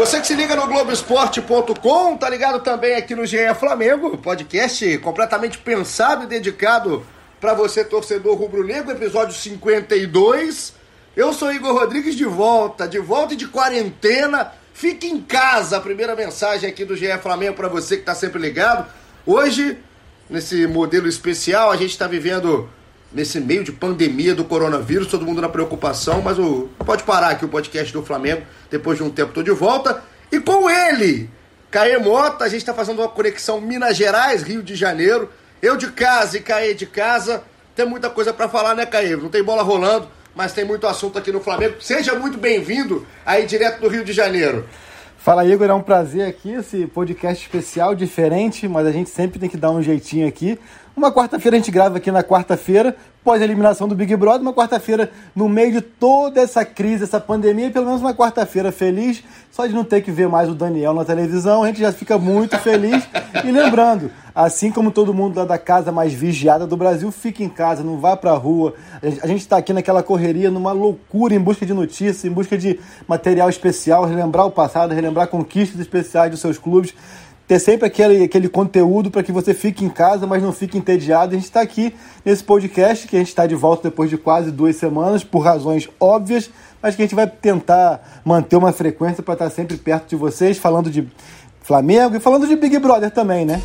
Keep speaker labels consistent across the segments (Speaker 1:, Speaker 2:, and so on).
Speaker 1: Você que se liga no Globoesporte.com, tá ligado também aqui no GE Flamengo, podcast completamente pensado e dedicado para você, torcedor rubro-negro, episódio 52. Eu sou Igor Rodrigues de volta, de volta e de quarentena. Fique em casa, a primeira mensagem aqui do GE Flamengo para você que tá sempre ligado. Hoje, nesse modelo especial, a gente está vivendo nesse meio de pandemia do coronavírus, todo mundo na preocupação, mas o pode parar aqui o podcast do Flamengo, depois de um tempo tô de volta. E com ele, Caê Mota, a gente está fazendo uma conexão Minas Gerais, Rio de Janeiro. Eu de casa e Caê de casa. Tem muita coisa para falar, né, Caê? Não tem bola rolando, mas tem muito assunto aqui no Flamengo. Seja muito bem-vindo aí direto do Rio de Janeiro.
Speaker 2: Fala Igor, é um prazer aqui, esse podcast especial, diferente, mas a gente sempre tem que dar um jeitinho aqui. Uma quarta-feira a gente grava aqui na quarta-feira, pós a eliminação do Big Brother, uma quarta-feira no meio de toda essa crise, essa pandemia, pelo menos uma quarta-feira feliz, só de não ter que ver mais o Daniel na televisão, a gente já fica muito feliz. e lembrando, assim como todo mundo lá da casa mais vigiada do Brasil, fica em casa, não vá pra rua. A gente está aqui naquela correria, numa loucura, em busca de notícias, em busca de material especial, relembrar o passado, relembrar conquistas especiais dos seus clubes ter sempre aquele, aquele conteúdo para que você fique em casa, mas não fique entediado. A gente está aqui nesse podcast, que a gente está de volta depois de quase duas semanas, por razões óbvias, mas que a gente vai tentar manter uma frequência para estar sempre perto de vocês, falando de Flamengo e falando de Big Brother também, né?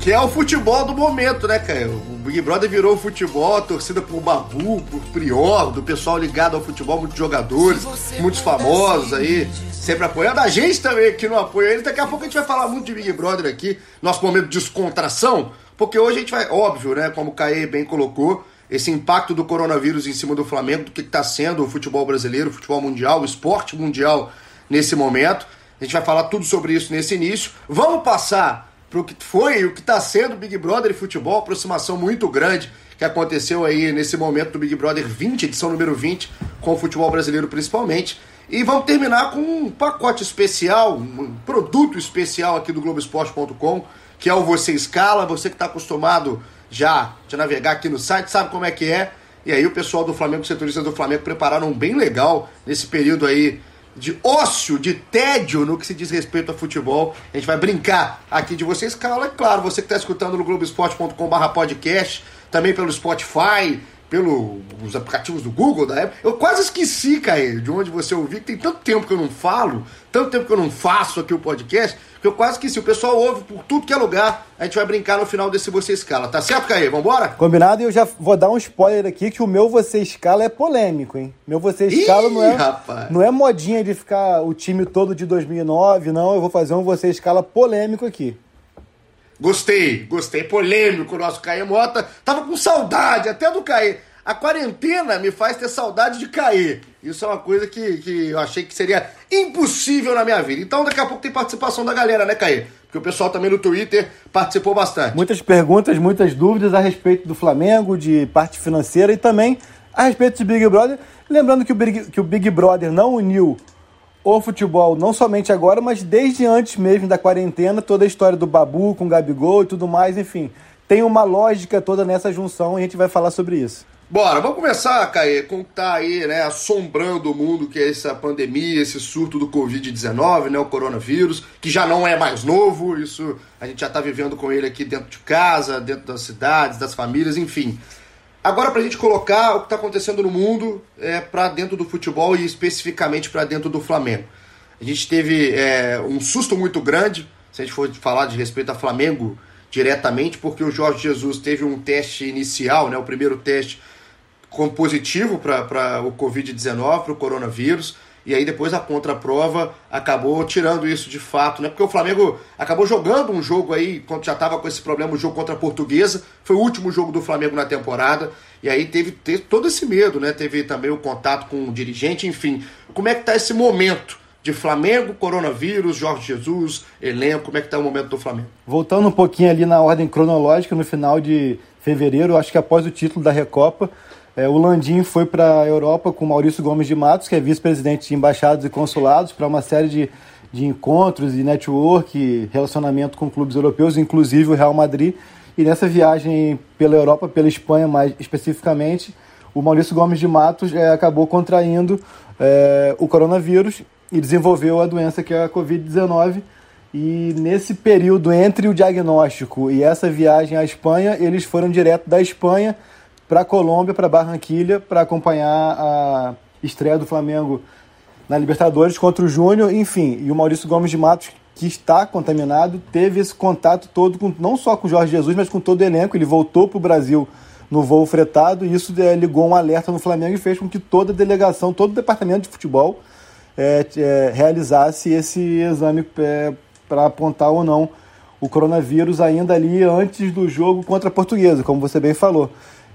Speaker 1: Que é o futebol do momento, né, cara? O Big Brother virou o futebol, torcida por Babu, por Prior, do pessoal ligado ao futebol, muitos jogadores, muitos famosos aí sempre apoiando. A gente também aqui no apoio ele. Daqui a pouco a gente vai falar muito de Big Brother aqui, nosso momento de descontração, porque hoje a gente vai, óbvio, né, como o Caê bem colocou, esse impacto do coronavírus em cima do Flamengo, do que está sendo o futebol brasileiro, o futebol mundial, o esporte mundial nesse momento. A gente vai falar tudo sobre isso nesse início. Vamos passar para o que foi e o que está sendo Big Brother e futebol, aproximação muito grande que aconteceu aí nesse momento do Big Brother 20, edição número 20, com o futebol brasileiro principalmente. E vamos terminar com um pacote especial, um produto especial aqui do Globoesporte.com, que é o Você Escala. Você que está acostumado já de navegar aqui no site, sabe como é que é. E aí o pessoal do Flamengo, setoristas do Flamengo, prepararam um bem legal nesse período aí de ócio, de tédio no que se diz respeito a futebol. A gente vai brincar aqui de Você Escala. É claro, você que está escutando no Globoesporte.com.br podcast, também pelo Spotify, pelos aplicativos do Google da época. Eu quase esqueci, Caio, de onde você ouviu, que tem tanto tempo que eu não falo, tanto tempo que eu não faço aqui o podcast, que eu quase esqueci. O pessoal ouve por tudo que é lugar. A gente vai brincar no final desse Você Escala. Tá certo, Caio? Vambora?
Speaker 2: Combinado, e eu já vou dar um spoiler aqui que o meu Você Escala é polêmico, hein? Meu Você Escala Ih, não é rapaz. não é modinha de ficar o time todo de 2009, não. Eu vou fazer um Você Escala polêmico aqui.
Speaker 1: Gostei, gostei. Polêmico o nosso Caê Mota. Tava com saudade até do Caê. A quarentena me faz ter saudade de Caê. Isso é uma coisa que, que eu achei que seria impossível na minha vida. Então daqui a pouco tem participação da galera, né, Caê? Porque o pessoal também no Twitter participou bastante.
Speaker 2: Muitas perguntas, muitas dúvidas a respeito do Flamengo, de parte financeira e também a respeito de Big Brother. Lembrando que o Big, que o Big Brother não uniu o futebol, não somente agora, mas desde antes mesmo da quarentena, toda a história do Babu com o Gabigol e tudo mais, enfim. Tem uma lógica toda nessa junção e a gente vai falar sobre isso.
Speaker 1: Bora, vamos começar, Caê, com o que tá aí, né, assombrando o mundo, que é essa pandemia, esse surto do Covid-19, né, o coronavírus, que já não é mais novo, isso a gente já tá vivendo com ele aqui dentro de casa, dentro das cidades, das famílias, enfim. Agora, para a gente colocar o que está acontecendo no mundo é, para dentro do futebol e especificamente para dentro do Flamengo. A gente teve é, um susto muito grande, se a gente for falar de respeito a Flamengo diretamente, porque o Jorge Jesus teve um teste inicial, né, o primeiro teste positivo para o Covid-19, para o coronavírus e aí depois a contraprova acabou tirando isso de fato, né? Porque o Flamengo acabou jogando um jogo aí, quando já estava com esse problema, o jogo contra a Portuguesa, foi o último jogo do Flamengo na temporada, e aí teve, teve todo esse medo, né? Teve também o contato com o dirigente, enfim. Como é que tá esse momento de Flamengo, coronavírus, Jorge Jesus, elenco, como é que está o momento do Flamengo?
Speaker 2: Voltando um pouquinho ali na ordem cronológica, no final de fevereiro, acho que após o título da Recopa, é, o Landim foi para a Europa com Maurício Gomes de Matos, que é vice-presidente de embaixados e consulados, para uma série de, de encontros e network, relacionamento com clubes europeus, inclusive o Real Madrid. E nessa viagem pela Europa, pela Espanha mais especificamente, o Maurício Gomes de Matos é, acabou contraindo é, o coronavírus e desenvolveu a doença que é a Covid-19. E nesse período entre o diagnóstico e essa viagem à Espanha, eles foram direto da Espanha para Colômbia, para Barranquilha, para acompanhar a estreia do Flamengo na Libertadores contra o Júnior, enfim. E o Maurício Gomes de Matos, que está contaminado, teve esse contato todo, com, não só com o Jorge Jesus, mas com todo o elenco. Ele voltou para o Brasil no voo fretado e isso é, ligou um alerta no Flamengo e fez com que toda a delegação, todo o departamento de futebol é, é, realizasse esse exame para apontar ou não o coronavírus ainda ali antes do jogo contra a Portuguesa, como você bem falou.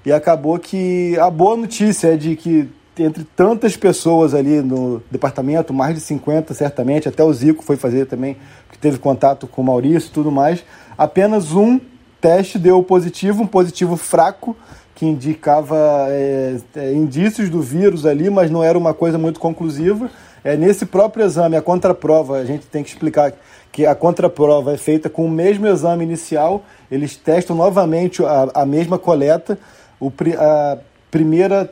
Speaker 2: E acabou que a boa notícia é de que entre tantas pessoas ali no departamento, mais de 50 certamente, até o Zico foi fazer também, que teve contato com o Maurício e tudo mais, apenas um teste deu positivo, um positivo fraco, que indicava é, é, indícios do vírus ali, mas não era uma coisa muito conclusiva. É, nesse próprio exame, a contraprova, a gente tem que explicar que a contraprova é feita com o mesmo exame inicial, eles testam novamente a, a mesma coleta. O, a primeira,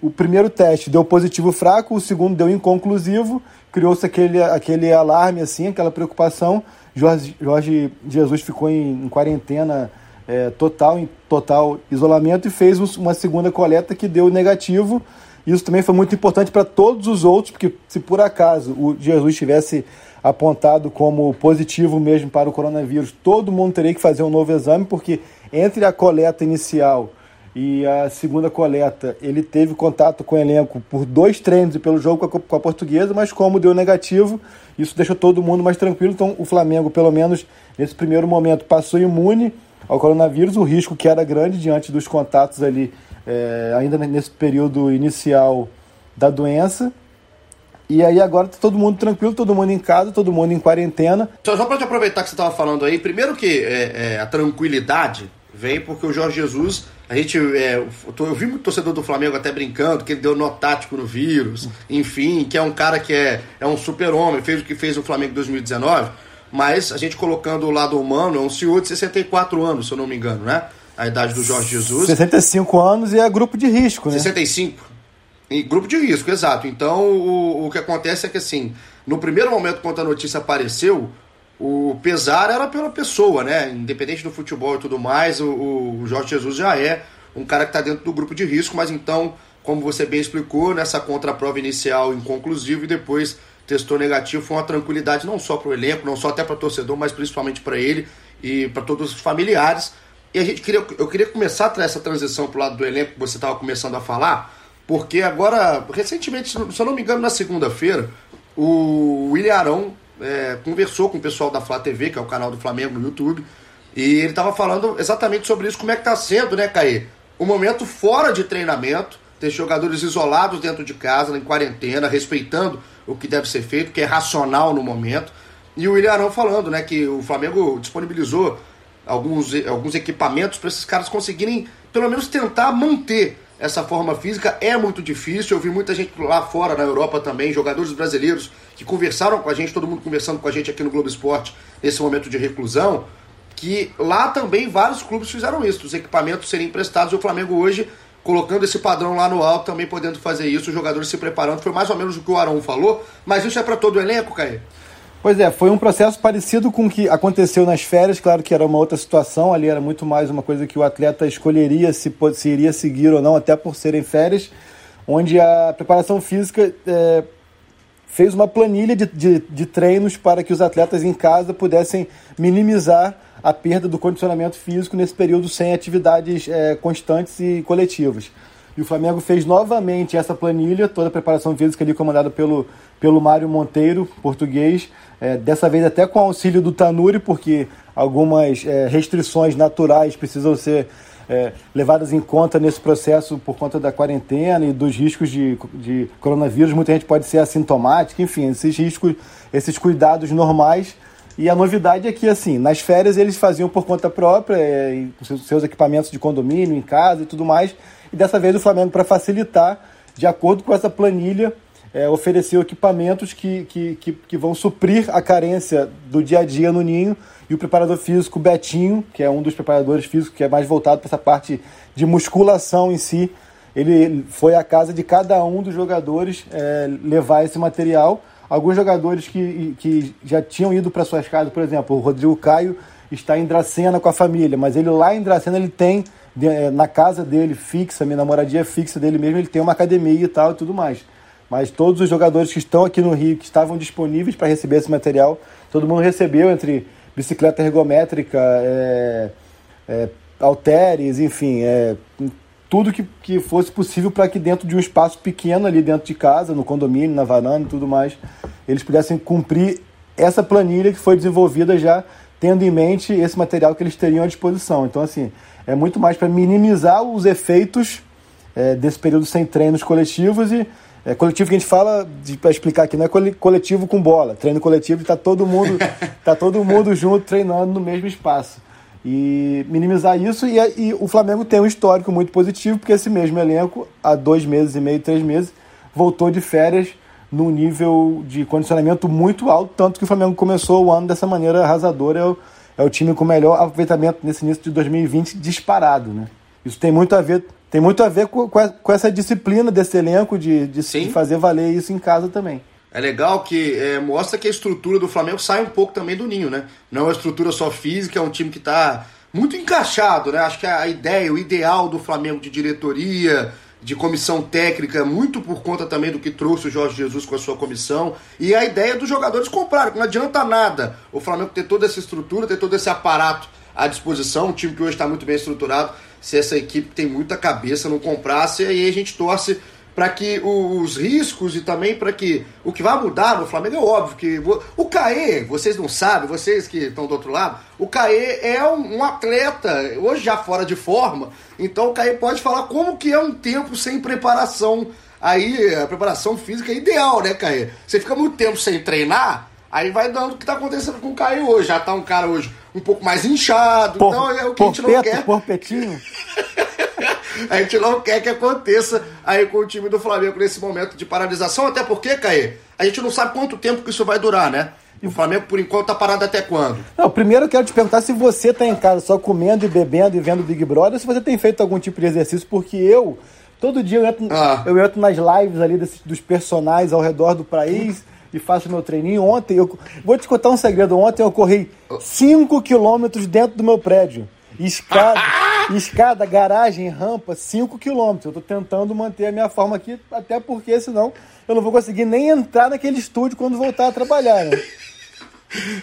Speaker 2: o primeiro teste deu positivo fraco, o segundo deu inconclusivo, criou-se aquele, aquele alarme, assim, aquela preocupação. Jorge, Jorge Jesus ficou em, em quarentena é, total, em total isolamento, e fez uma segunda coleta que deu negativo isso também foi muito importante para todos os outros, porque se por acaso o Jesus tivesse apontado como positivo mesmo para o coronavírus, todo mundo teria que fazer um novo exame, porque entre a coleta inicial e a segunda coleta, ele teve contato com o elenco por dois treinos e pelo jogo com a, com a portuguesa, mas como deu negativo, isso deixou todo mundo mais tranquilo. Então o Flamengo, pelo menos nesse primeiro momento, passou imune ao coronavírus, o risco que era grande diante dos contatos ali é, ainda nesse período inicial da doença. E aí agora tá todo mundo tranquilo, todo mundo em casa, todo mundo em quarentena.
Speaker 1: Só, só para te aproveitar que você estava falando aí, primeiro que é, é, a tranquilidade vem porque o Jorge Jesus, a gente, é, eu vi muito torcedor do Flamengo até brincando que ele deu nó tático no vírus, enfim, que é um cara que é, é um super-homem, fez o que fez o Flamengo em 2019, mas a gente colocando o lado humano, é um senhor de 64 anos, se eu não me engano, né? a idade do Jorge Jesus.
Speaker 2: 65 anos e é grupo de risco, né?
Speaker 1: 65. E grupo de risco, exato. Então, o, o que acontece é que, assim, no primeiro momento, quando a notícia apareceu, o pesar era pela pessoa, né? Independente do futebol e tudo mais, o, o Jorge Jesus já é um cara que está dentro do grupo de risco, mas então, como você bem explicou, nessa contraprova inicial inconclusiva e depois testou negativo, foi uma tranquilidade não só para o elenco, não só até para o torcedor, mas principalmente para ele e para todos os familiares. E a gente queria, eu queria começar a essa transição pro lado do elenco que você estava começando a falar, porque agora, recentemente, se eu não me engano, na segunda-feira, o William Arão é, conversou com o pessoal da Flá TV, que é o canal do Flamengo no YouTube, e ele estava falando exatamente sobre isso, como é que está sendo, né, Caê? O momento fora de treinamento, ter jogadores isolados dentro de casa, em quarentena, respeitando o que deve ser feito, que é racional no momento. E o William Arão falando, né, que o Flamengo disponibilizou alguns, alguns equipamentos para esses caras conseguirem, pelo menos, tentar manter essa forma física. É muito difícil. Eu vi muita gente lá fora, na Europa também, jogadores brasileiros que conversaram com a gente, todo mundo conversando com a gente aqui no Globo Esporte nesse momento de reclusão. Que lá também vários clubes fizeram isso, os equipamentos serem emprestados. E o Flamengo hoje colocando esse padrão lá no alto, também podendo fazer isso, os jogadores se preparando. Foi mais ou menos o que o Arão falou, mas isso é para todo o elenco, Caio?
Speaker 2: Pois é, foi um processo parecido com o que aconteceu nas férias, claro que era uma outra situação, ali era muito mais uma coisa que o atleta escolheria se, se iria seguir ou não, até por serem férias, onde a preparação física é, fez uma planilha de, de, de treinos para que os atletas em casa pudessem minimizar a perda do condicionamento físico nesse período sem atividades é, constantes e coletivas. E o Flamengo fez novamente essa planilha, toda a preparação física ali comandada pelo, pelo Mário Monteiro, português, é, dessa vez até com auxílio do Tanuri, porque algumas é, restrições naturais precisam ser é, levadas em conta nesse processo por conta da quarentena e dos riscos de, de coronavírus. Muita gente pode ser assintomática, enfim, esses riscos, esses cuidados normais. E a novidade é que, assim, nas férias eles faziam por conta própria, é, com seus, seus equipamentos de condomínio, em casa e tudo mais. E dessa vez o Flamengo, para facilitar, de acordo com essa planilha, é, ofereceu equipamentos que, que, que, que, vão suprir a carência do dia a dia no Ninho. E o preparador físico Betinho, que é um dos preparadores físicos que é mais voltado para essa parte de musculação em si, ele foi à casa de cada um dos jogadores é, levar esse material. Alguns jogadores que, que já tinham ido para suas casas, por exemplo, o Rodrigo Caio está em Dracena com a família, mas ele lá em Dracena ele tem na casa dele fixa, minha namoradia fixa dele mesmo, ele tem uma academia e tal e tudo mais. Mas todos os jogadores que estão aqui no Rio, que estavam disponíveis para receber esse material, todo mundo recebeu entre bicicleta ergométrica, é, é, enfim, é, tudo que, que fosse possível para que dentro de um espaço pequeno ali dentro de casa, no condomínio, na varanda e tudo mais, eles pudessem cumprir essa planilha que foi desenvolvida já tendo em mente esse material que eles teriam à disposição. Então, assim, é muito mais para minimizar os efeitos é, desse período sem treinos coletivos e é, coletivo que a gente fala, para explicar aqui, não é coletivo com bola. Treino coletivo está todo mundo tá todo mundo junto treinando no mesmo espaço. E minimizar isso, e, e, o Flamengo tem um histórico muito positivo, porque esse mesmo elenco, há dois meses e meio, três meses, voltou de férias num nível de condicionamento muito alto, tanto que o Flamengo começou o ano dessa maneira arrasadora. É o, é o time com o melhor aproveitamento nesse início de 2020 disparado, né? Isso tem muito a ver, tem muito a ver com, com essa disciplina desse elenco de, de, de, fazer valer isso em casa também.
Speaker 1: É legal que é, mostra que a estrutura do Flamengo sai um pouco também do ninho, né? Não é uma estrutura só física, é um time que está muito encaixado, né? Acho que a ideia, o ideal do Flamengo de diretoria, de comissão técnica, muito por conta também do que trouxe o Jorge Jesus com a sua comissão, e a ideia dos jogadores comprarem, não adianta nada o Flamengo ter toda essa estrutura, ter todo esse aparato à disposição, um time que hoje está muito bem estruturado, se essa equipe tem muita cabeça não comprasse, aí a gente torce para que os riscos e também para que o que vai mudar no Flamengo é óbvio que o Caê, vocês não sabem, vocês que estão do outro lado, o Caê é um, um, atleta, hoje já fora de forma, então o Caê pode falar como que é um tempo sem preparação. Aí a preparação física é ideal, né, Caê? Você fica muito tempo sem treinar, aí vai dando o que está acontecendo com o Caê hoje. Já tá um cara hoje um pouco mais inchado,
Speaker 2: por, então é o que a gente não quer. Porpetinho.
Speaker 1: A gente não quer que aconteça aí com o time do Flamengo nesse momento de paralisação, até porque, Caê, a gente não sabe quanto tempo que isso vai durar, né? E o Flamengo, por enquanto, tá parado até quando?
Speaker 2: Não, primeiro eu quero te perguntar se você tá em casa só comendo e bebendo e vendo Big Brother, se você tem feito algum tipo de exercício, porque eu, todo dia eu entro, ah. eu entro nas lives ali desses, dos personagens ao redor do país e faço meu treininho. Ontem, eu vou te contar um segredo, ontem eu corri 5 quilômetros dentro do meu prédio. Escada, escada, garagem, rampa, 5 km. Eu tô tentando manter a minha forma aqui, até porque senão eu não vou conseguir nem entrar naquele estúdio quando voltar a trabalhar, né?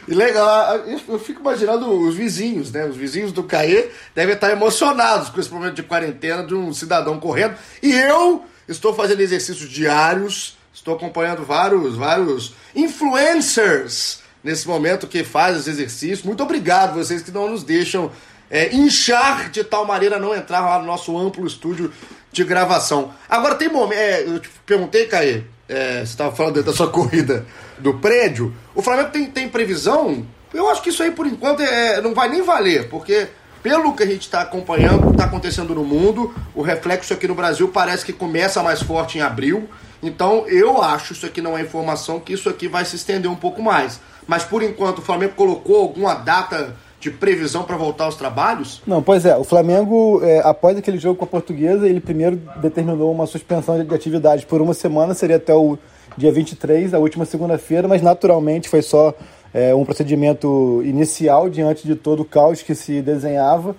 Speaker 1: E legal, eu fico imaginando os vizinhos, né? Os vizinhos do Caê devem estar emocionados com esse momento de quarentena de um cidadão correndo. E eu estou fazendo exercícios diários, estou acompanhando vários, vários influencers nesse momento que fazem os exercícios. Muito obrigado vocês que não nos deixam é, inchar de tal maneira não entrar lá no nosso amplo estúdio de gravação. Agora tem momento. É, eu te perguntei, Caê, é, você estava falando da sua corrida do prédio. O Flamengo tem, tem previsão? Eu acho que isso aí, por enquanto, é, não vai nem valer, porque pelo que a gente está acompanhando, o que está acontecendo no mundo, o reflexo aqui no Brasil parece que começa mais forte em abril. Então eu acho, isso aqui não é informação, que isso aqui vai se estender um pouco mais. Mas por enquanto o Flamengo colocou alguma data de previsão para voltar aos trabalhos?
Speaker 2: Não, pois é. O Flamengo, é, após aquele jogo com a Portuguesa, ele primeiro determinou uma suspensão de atividades por uma semana, seria até o dia 23, a última segunda-feira, mas naturalmente foi só é, um procedimento inicial diante de todo o caos que se desenhava.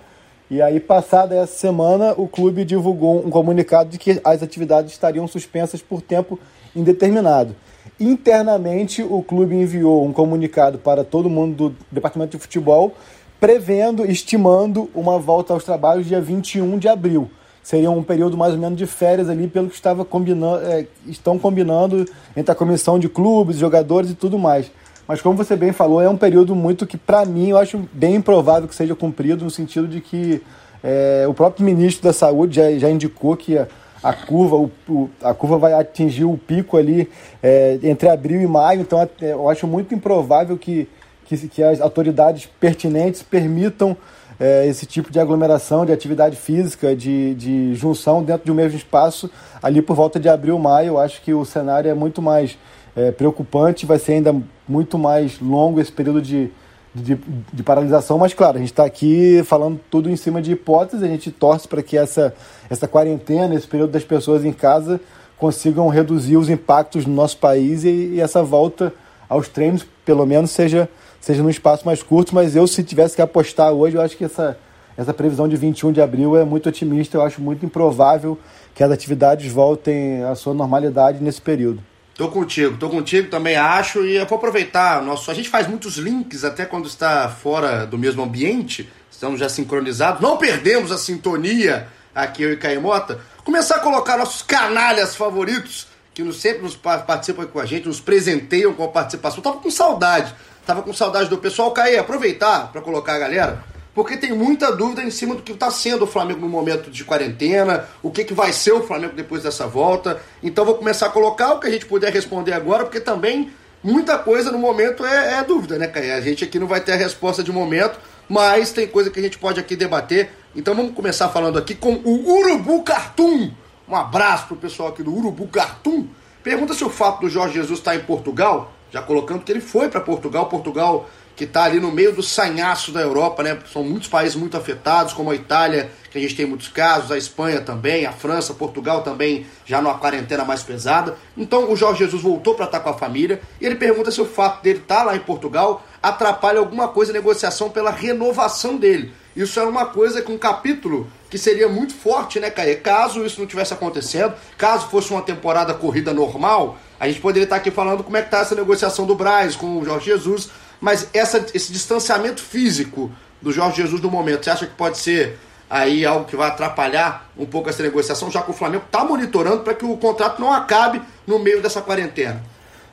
Speaker 2: E aí, passada essa semana, o clube divulgou um comunicado de que as atividades estariam suspensas por tempo indeterminado. Internamente, o clube enviou um comunicado para todo mundo do departamento de futebol, prevendo, estimando uma volta aos trabalhos dia 21 de abril. seria um período mais ou menos de férias ali, pelo que estava combinando, é, estão combinando entre a comissão de clubes, jogadores e tudo mais. Mas como você bem falou, é um período muito que, para mim, eu acho bem improvável que seja cumprido, no sentido de que é, o próprio ministro da Saúde já, já indicou que a, a curva, o, o, a curva vai atingir o pico ali é, entre abril e maio, então eu acho muito improvável que, que, que as autoridades pertinentes permitam é, esse tipo de aglomeração, de atividade física, de, de junção dentro de um mesmo espaço ali por volta de abril, maio. Eu acho que o cenário é muito mais é, preocupante, vai ser ainda muito mais longo esse período de, de, de paralisação, mas claro, a gente está aqui falando tudo em cima de hipóteses, a gente torce para que essa, essa quarentena, esse período das pessoas em casa, consigam reduzir os impactos no nosso país e, e essa volta aos treinos, pelo menos, seja, seja num espaço mais curto, mas eu, se tivesse que apostar hoje, eu acho que essa, essa previsão de 21 de abril é muito otimista, eu acho muito improvável que as atividades voltem à sua normalidade nesse período.
Speaker 1: Tô contigo, tô contigo, também acho. E eu vou aproveitar nosso. A gente faz muitos links até quando está fora do mesmo ambiente. Estamos já sincronizados. Não perdemos a sintonia aqui, eu e Caimota. Começar a colocar nossos canalhas favoritos, que nos, sempre nos participam com a gente, nos presenteiam com a participação. Tava com saudade. Tava com saudade do pessoal. Caí, aproveitar para colocar a galera porque tem muita dúvida em cima do que está sendo o Flamengo no momento de quarentena, o que, que vai ser o Flamengo depois dessa volta. Então vou começar a colocar o que a gente puder responder agora, porque também muita coisa no momento é, é dúvida, né, Caio? A gente aqui não vai ter a resposta de momento, mas tem coisa que a gente pode aqui debater. Então vamos começar falando aqui com o Urubu Cartoon. Um abraço pro pessoal aqui do Urubu Cartoon. Pergunta se o fato do Jorge Jesus estar em Portugal, já colocando que ele foi para Portugal, Portugal que está ali no meio do sanhaço da Europa, né? São muitos países muito afetados, como a Itália, que a gente tem muitos casos, a Espanha também, a França, Portugal também, já numa quarentena mais pesada. Então o Jorge Jesus voltou para estar com a família e ele pergunta se o fato dele estar tá lá em Portugal atrapalha alguma coisa a negociação pela renovação dele. Isso era uma coisa com um capítulo que seria muito forte, né, Caê? Caso isso não tivesse acontecendo, caso fosse uma temporada corrida normal, a gente poderia estar aqui falando como é que está essa negociação do Braz com o Jorge Jesus, mas essa, esse distanciamento físico do Jorge Jesus no momento, você acha que pode ser aí algo que vai atrapalhar um pouco essa negociação, já que o Flamengo está monitorando para que o contrato não acabe no meio dessa quarentena?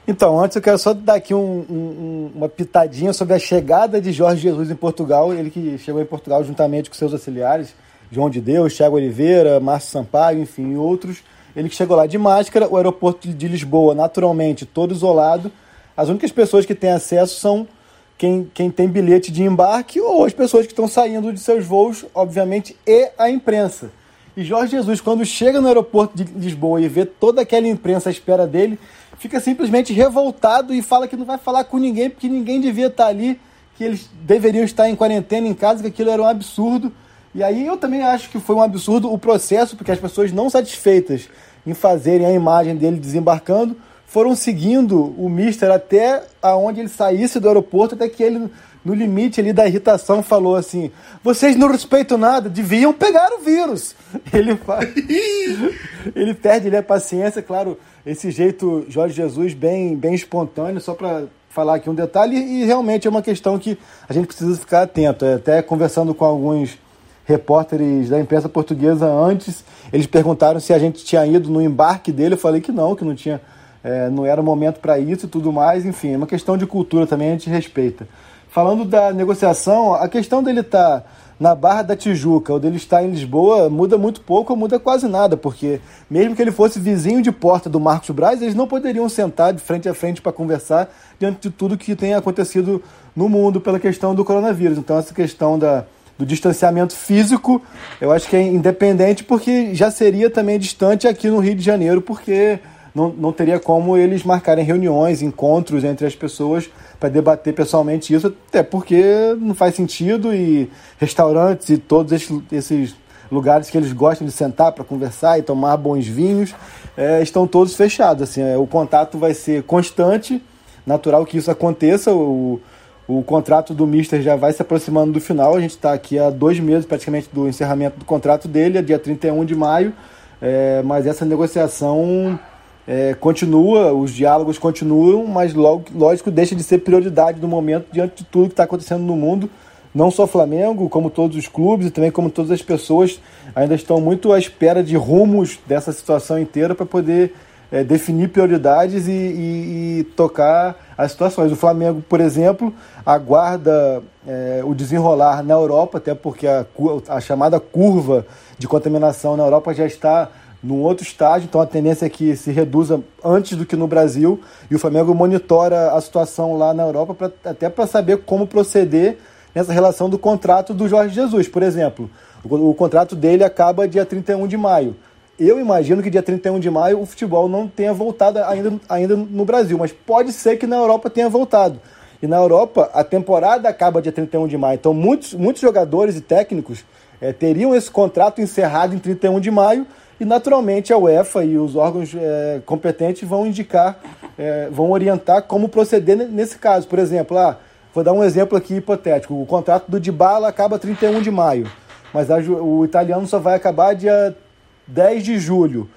Speaker 2: Então, antes eu quero só dar aqui um, um, uma pitadinha sobre a chegada de Jorge Jesus em Portugal. Ele que chegou em Portugal juntamente com seus auxiliares, João de Deus, Thiago Oliveira, Márcio Sampaio, enfim, outros. Ele que chegou lá de máscara, o aeroporto de Lisboa, naturalmente, todo isolado. As únicas pessoas que têm acesso são quem, quem tem bilhete de embarque ou as pessoas que estão saindo de seus voos, obviamente, e a imprensa. E Jorge Jesus, quando chega no aeroporto de Lisboa e vê toda aquela imprensa à espera dele, fica simplesmente revoltado e fala que não vai falar com ninguém porque ninguém devia estar ali, que eles deveriam estar em quarentena em casa, que aquilo era um absurdo. E aí eu também acho que foi um absurdo o processo, porque as pessoas não satisfeitas em fazerem a imagem dele desembarcando foram seguindo o Mister até aonde ele saísse do aeroporto, até que ele, no limite ali da irritação, falou assim: vocês não respeitam nada, deviam pegar o vírus. Ele faz... ele perde ali a paciência, claro, esse jeito Jorge Jesus bem, bem espontâneo, só para falar aqui um detalhe, e realmente é uma questão que a gente precisa ficar atento. É, até conversando com alguns repórteres da imprensa portuguesa antes, eles perguntaram se a gente tinha ido no embarque dele, eu falei que não, que não tinha é, não era o momento para isso e tudo mais, enfim, é uma questão de cultura também, a gente respeita. Falando da negociação, a questão dele estar tá na Barra da Tijuca ou dele estar em Lisboa muda muito pouco ou muda quase nada, porque mesmo que ele fosse vizinho de porta do Marcos Braz, eles não poderiam sentar de frente a frente para conversar diante de tudo que tem acontecido no mundo pela questão do coronavírus. Então, essa questão da, do distanciamento físico, eu acho que é independente, porque já seria também distante aqui no Rio de Janeiro, porque não, não teria como eles marcarem reuniões, encontros entre as pessoas para debater pessoalmente isso, até porque não faz sentido e restaurantes e todos esses, esses lugares que eles gostam de sentar para conversar e tomar bons vinhos é, estão todos fechados. Assim, é, o contato vai ser constante, natural que isso aconteça. O, o contrato do Mister já vai se aproximando do final. A gente está aqui há dois meses praticamente do encerramento do contrato dele, é dia 31 de maio. É, mas essa negociação é, continua, os diálogos continuam, mas logo, lógico deixa de ser prioridade no momento diante de tudo que está acontecendo no mundo. não só Flamengo, como todos os clubes e também como todas as pessoas ainda estão muito à espera de rumos dessa situação inteira para poder é, definir prioridades e, e, e, tocar as situações. O Flamengo, por exemplo, aguarda é, o desenrolar na Europa, até porque a, a chamada curva de contaminação na Europa já está num outro estágio, então a tendência é que se reduza antes do que no Brasil, e o Flamengo monitora a situação lá na Europa pra, até para saber como proceder nessa relação do contrato do Jorge Jesus, por exemplo. O, o contrato dele acaba dia 31 de maio. Eu imagino que dia 31 de maio o futebol não tenha voltado ainda, ainda no Brasil, mas pode ser que na Europa tenha voltado. E na Europa a temporada acaba dia 31 de maio. Então muitos, muitos jogadores e técnicos é, teriam esse contrato encerrado em 31 de maio e naturalmente a UEFA e os órgãos é, competentes vão indicar, é, vão orientar como proceder nesse caso. Por exemplo, ah, vou dar um exemplo aqui hipotético: o contrato do Dybala acaba 31 de maio, mas a, o italiano só vai acabar dia 10 de julho.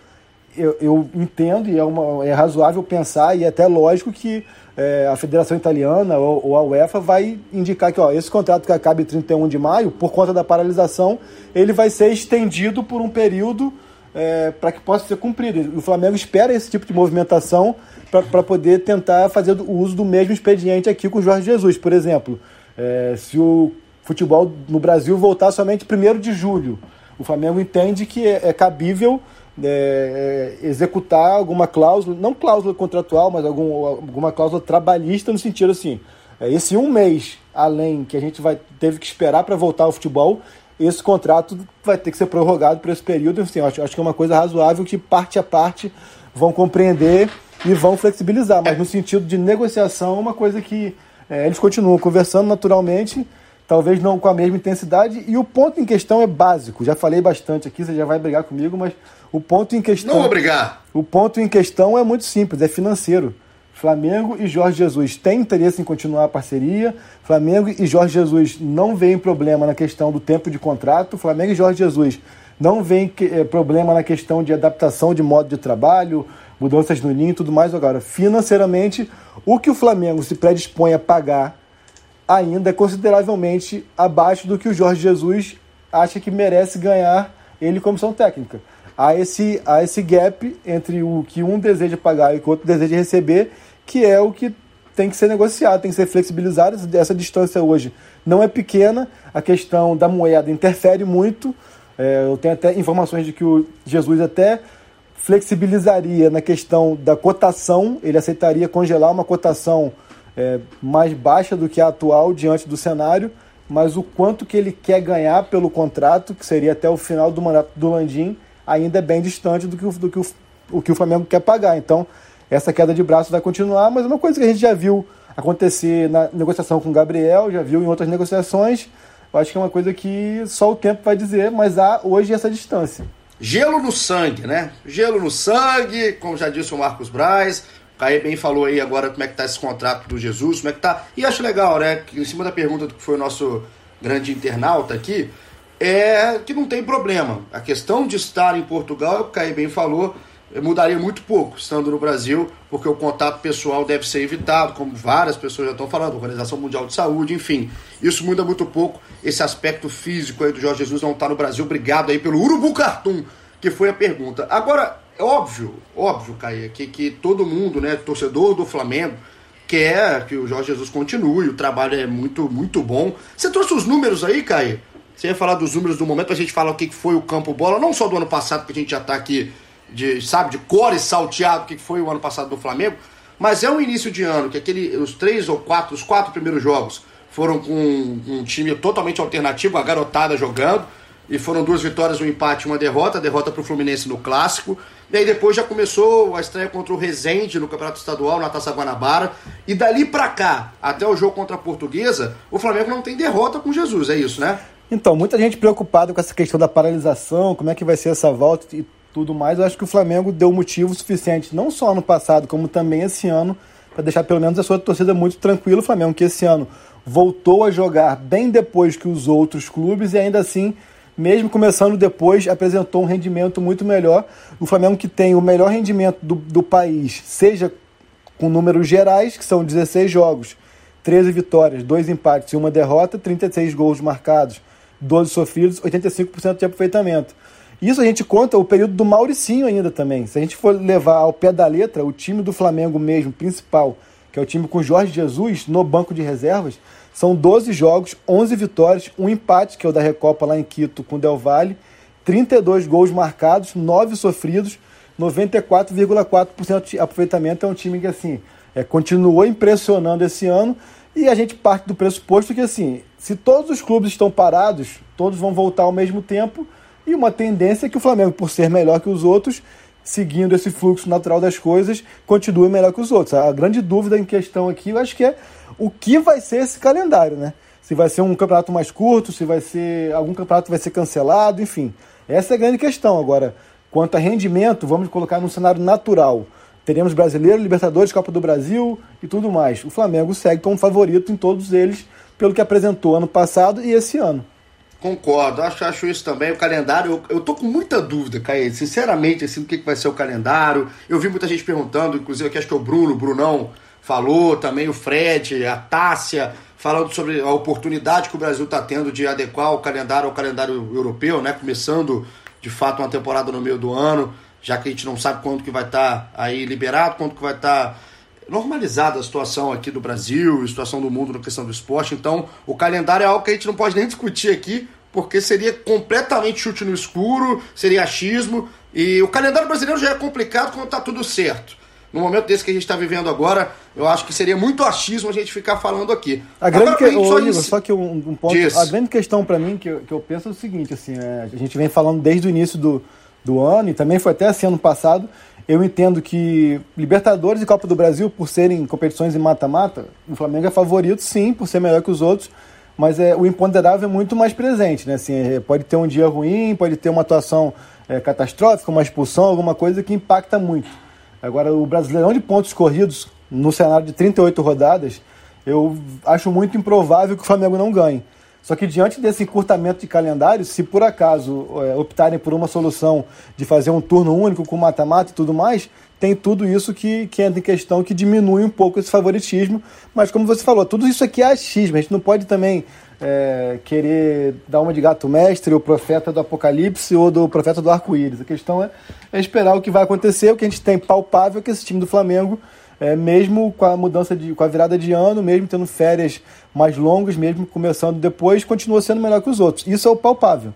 Speaker 2: Eu, eu entendo e é, uma, é razoável pensar, e é até lógico que é, a Federação Italiana ou, ou, a UEFA vai indicar que ó, esse contrato que acaba em 31 de maio, por conta da paralisação, ele vai ser estendido por um período é, para que possa ser cumprido. O Flamengo espera esse tipo de movimentação para poder tentar fazer o uso do mesmo expediente aqui com o Jorge Jesus. Por exemplo, é, se o futebol no Brasil voltar somente 1 de julho, o Flamengo entende que é, é cabível é, é, executar alguma cláusula, não cláusula contratual, mas algum, alguma cláusula trabalhista no sentido assim, é, esse um mês além que a gente vai teve que esperar para voltar ao futebol, esse contrato vai ter que ser prorrogado por esse período. Assim, acho, acho que é uma coisa razoável que parte a parte vão compreender e vão flexibilizar, mas no sentido de negociação, é uma coisa que é, eles continuam conversando naturalmente talvez não com a mesma intensidade. E o ponto em questão é básico. Já falei bastante aqui, você já vai brigar comigo, mas o ponto em questão.
Speaker 1: Não vou brigar.
Speaker 2: O ponto em questão é muito simples, é financeiro. Flamengo e Jorge Jesus têm interesse em continuar a parceria. Flamengo e Jorge Jesus não veem problema na questão do tempo de contrato. Flamengo e Jorge Jesus não veem eh, problema na questão de adaptação de modo de trabalho, mudanças no ninho e tudo mais. Agora, financeiramente, o que o Flamengo se predispõe a pagar ainda é consideravelmente abaixo do que o Jorge Jesus acha que merece ganhar ele comissão técnica. Há esse, há esse gap entre o que um deseja pagar e o que o outro deseja receber, que é o que tem que ser negociado, tem que ser flexibilizado. Essa distância hoje não é pequena, a questão da moeda interfere muito. É, eu tenho até informações de que o Jesus até flexibilizaria na questão da cotação, ele aceitaria congelar uma cotação é, mais baixa do que a atual diante do cenário, mas o quanto que ele quer ganhar pelo contrato, que seria até o final do mandato do Landim, ainda é bem distante do que o, do que o, o que o Flamengo quer pagar. Então, essa queda de braço vai continuar, mas é uma coisa que a gente já viu acontecer na negociação com o Gabriel, já viu em outras negociações. Eu acho que é uma coisa que só o tempo vai dizer, mas há hoje essa distância.
Speaker 1: Gelo no sangue, né? Gelo no sangue, como já disse o Marcos Braz. Caí bem falou aí agora como é que tá esse contrato do Jesus, como é que tá. E acho legal, né? Que em cima da pergunta do que foi o nosso grande internauta aqui, é que não tem problema. A questão de estar em Portugal, é o Caí bem falou, mudaria muito pouco estando no Brasil, porque o contato pessoal deve ser evitado, como várias pessoas já estão falando, Organização Mundial de Saúde, enfim. Isso muda muito pouco. Esse aspecto físico aí do Jorge Jesus não está no Brasil. Obrigado aí pelo Urubu Cartoon, que foi a pergunta. Agora, é óbvio, óbvio, Caia, que, que todo mundo, né, torcedor do Flamengo, quer que o Jorge Jesus continue, o trabalho é muito, muito bom. Você trouxe os números aí, Caia? Você ia falar dos números do momento, a gente falar o que foi o campo bola, não só do ano passado, que a gente já tá aqui, de, sabe, de core salteado, o que foi o ano passado do Flamengo, mas é um início de ano, que aquele, os três ou quatro, os quatro primeiros jogos foram com um time totalmente alternativo, a garotada jogando, e foram duas vitórias, um empate uma derrota, derrota para o Fluminense no Clássico. E aí depois já começou a estreia contra o Rezende no Campeonato Estadual, na Taça Guanabara. E dali pra cá, até o jogo contra a Portuguesa, o Flamengo não tem derrota com Jesus, é isso, né?
Speaker 2: Então, muita gente preocupada com essa questão da paralisação, como é que vai ser essa volta e tudo mais. Eu acho que o Flamengo deu motivo suficiente, não só ano passado, como também esse ano, para deixar pelo menos a sua torcida muito tranquila. O Flamengo que esse ano voltou a jogar bem depois que os outros clubes e ainda assim mesmo começando depois, apresentou um rendimento muito melhor. O Flamengo que tem o melhor rendimento do, do país, seja com números gerais, que são 16 jogos, 13 vitórias, 2 empates e uma derrota, 36 gols marcados, 12 sofridos, 85% de aproveitamento. Isso a gente conta o período do Mauricinho ainda também. Se a gente for levar ao pé da letra, o time do Flamengo mesmo, principal, que é o time com Jorge Jesus no banco de reservas, são 12 jogos, 11 vitórias, um empate, que é o da Recopa lá em Quito com o Del Valle, 32 gols marcados, 9 sofridos, 94,4% de aproveitamento. É um time que assim é, continuou impressionando esse ano e a gente parte do pressuposto que assim, se todos os clubes estão parados, todos vão voltar ao mesmo tempo e uma tendência é que o Flamengo, por ser melhor que os outros, seguindo esse fluxo natural das coisas, continue melhor que os outros. A grande dúvida em questão aqui, eu acho que é o que vai ser esse calendário, né? Se vai ser um campeonato mais curto, se vai ser algum campeonato vai ser cancelado, enfim. Essa é a grande questão. Agora, quanto a rendimento, vamos colocar num cenário natural. Teremos brasileiro, Libertadores, Copa do Brasil e tudo mais. O Flamengo segue como favorito em todos eles, pelo que apresentou ano passado e esse ano.
Speaker 1: Concordo, acho, acho isso também. O calendário, eu, eu tô com muita dúvida, Caio, sinceramente, assim, do que, que vai ser o calendário. Eu vi muita gente perguntando, inclusive aqui acho que é o Bruno, o Brunão falou, também o Fred, a Tássia, falando sobre a oportunidade que o Brasil está tendo de adequar o calendário ao calendário europeu, né? Começando de fato uma temporada no meio do ano, já que a gente não sabe quando que vai estar tá aí liberado, quando que vai estar. Tá normalizada a situação aqui do Brasil, a situação do mundo na questão do esporte. Então, o calendário é algo que a gente não pode nem discutir aqui, porque seria completamente chute no escuro, seria achismo. E o calendário brasileiro já é complicado quando está tudo certo. No momento desse que a gente está vivendo agora, eu acho que seria muito achismo a gente ficar falando aqui.
Speaker 2: A grande que... Ô, só, Igor, só que um, um ponto. Diz. A grande questão para mim que eu, que eu penso é o seguinte: assim, é, a gente vem falando desde o início do, do ano, e também foi até assim ano passado, eu entendo que Libertadores e Copa do Brasil, por serem competições em mata-mata, o Flamengo é favorito, sim, por ser melhor que os outros, mas é, o imponderável é muito mais presente, né? Assim, é, pode ter um dia ruim, pode ter uma atuação é, catastrófica, uma expulsão, alguma coisa que impacta muito. Agora, o Brasileirão de pontos corridos, no cenário de 38 rodadas, eu acho muito improvável que o Flamengo não ganhe. Só que diante desse encurtamento de calendário, se por acaso é, optarem por uma solução de fazer um turno único com mata-mata e tudo mais, tem tudo isso que, que entra em questão, que diminui um pouco esse favoritismo. Mas como você falou, tudo isso aqui é achismo. A gente não pode também é, querer dar uma de gato mestre, o profeta do apocalipse ou do profeta do arco-íris. A questão é, é esperar o que vai acontecer, o que a gente tem palpável é que esse time do Flamengo é, mesmo com a mudança de, com a virada de ano, mesmo tendo férias mais longas, mesmo começando depois, continua sendo melhor que os outros. Isso é o palpável.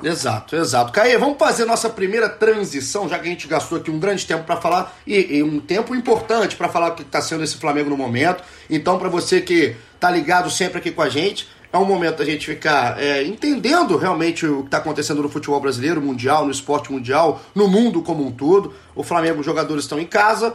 Speaker 1: Exato, exato. Caê, vamos fazer nossa primeira transição, já que a gente gastou aqui um grande tempo para falar, e, e, um tempo importante para falar o que está sendo esse Flamengo no momento. Então, para você que está ligado sempre aqui com a gente, é um momento da gente ficar é, entendendo realmente o que está acontecendo no futebol brasileiro, mundial, no esporte mundial, no mundo como um todo. O Flamengo, os jogadores estão em casa,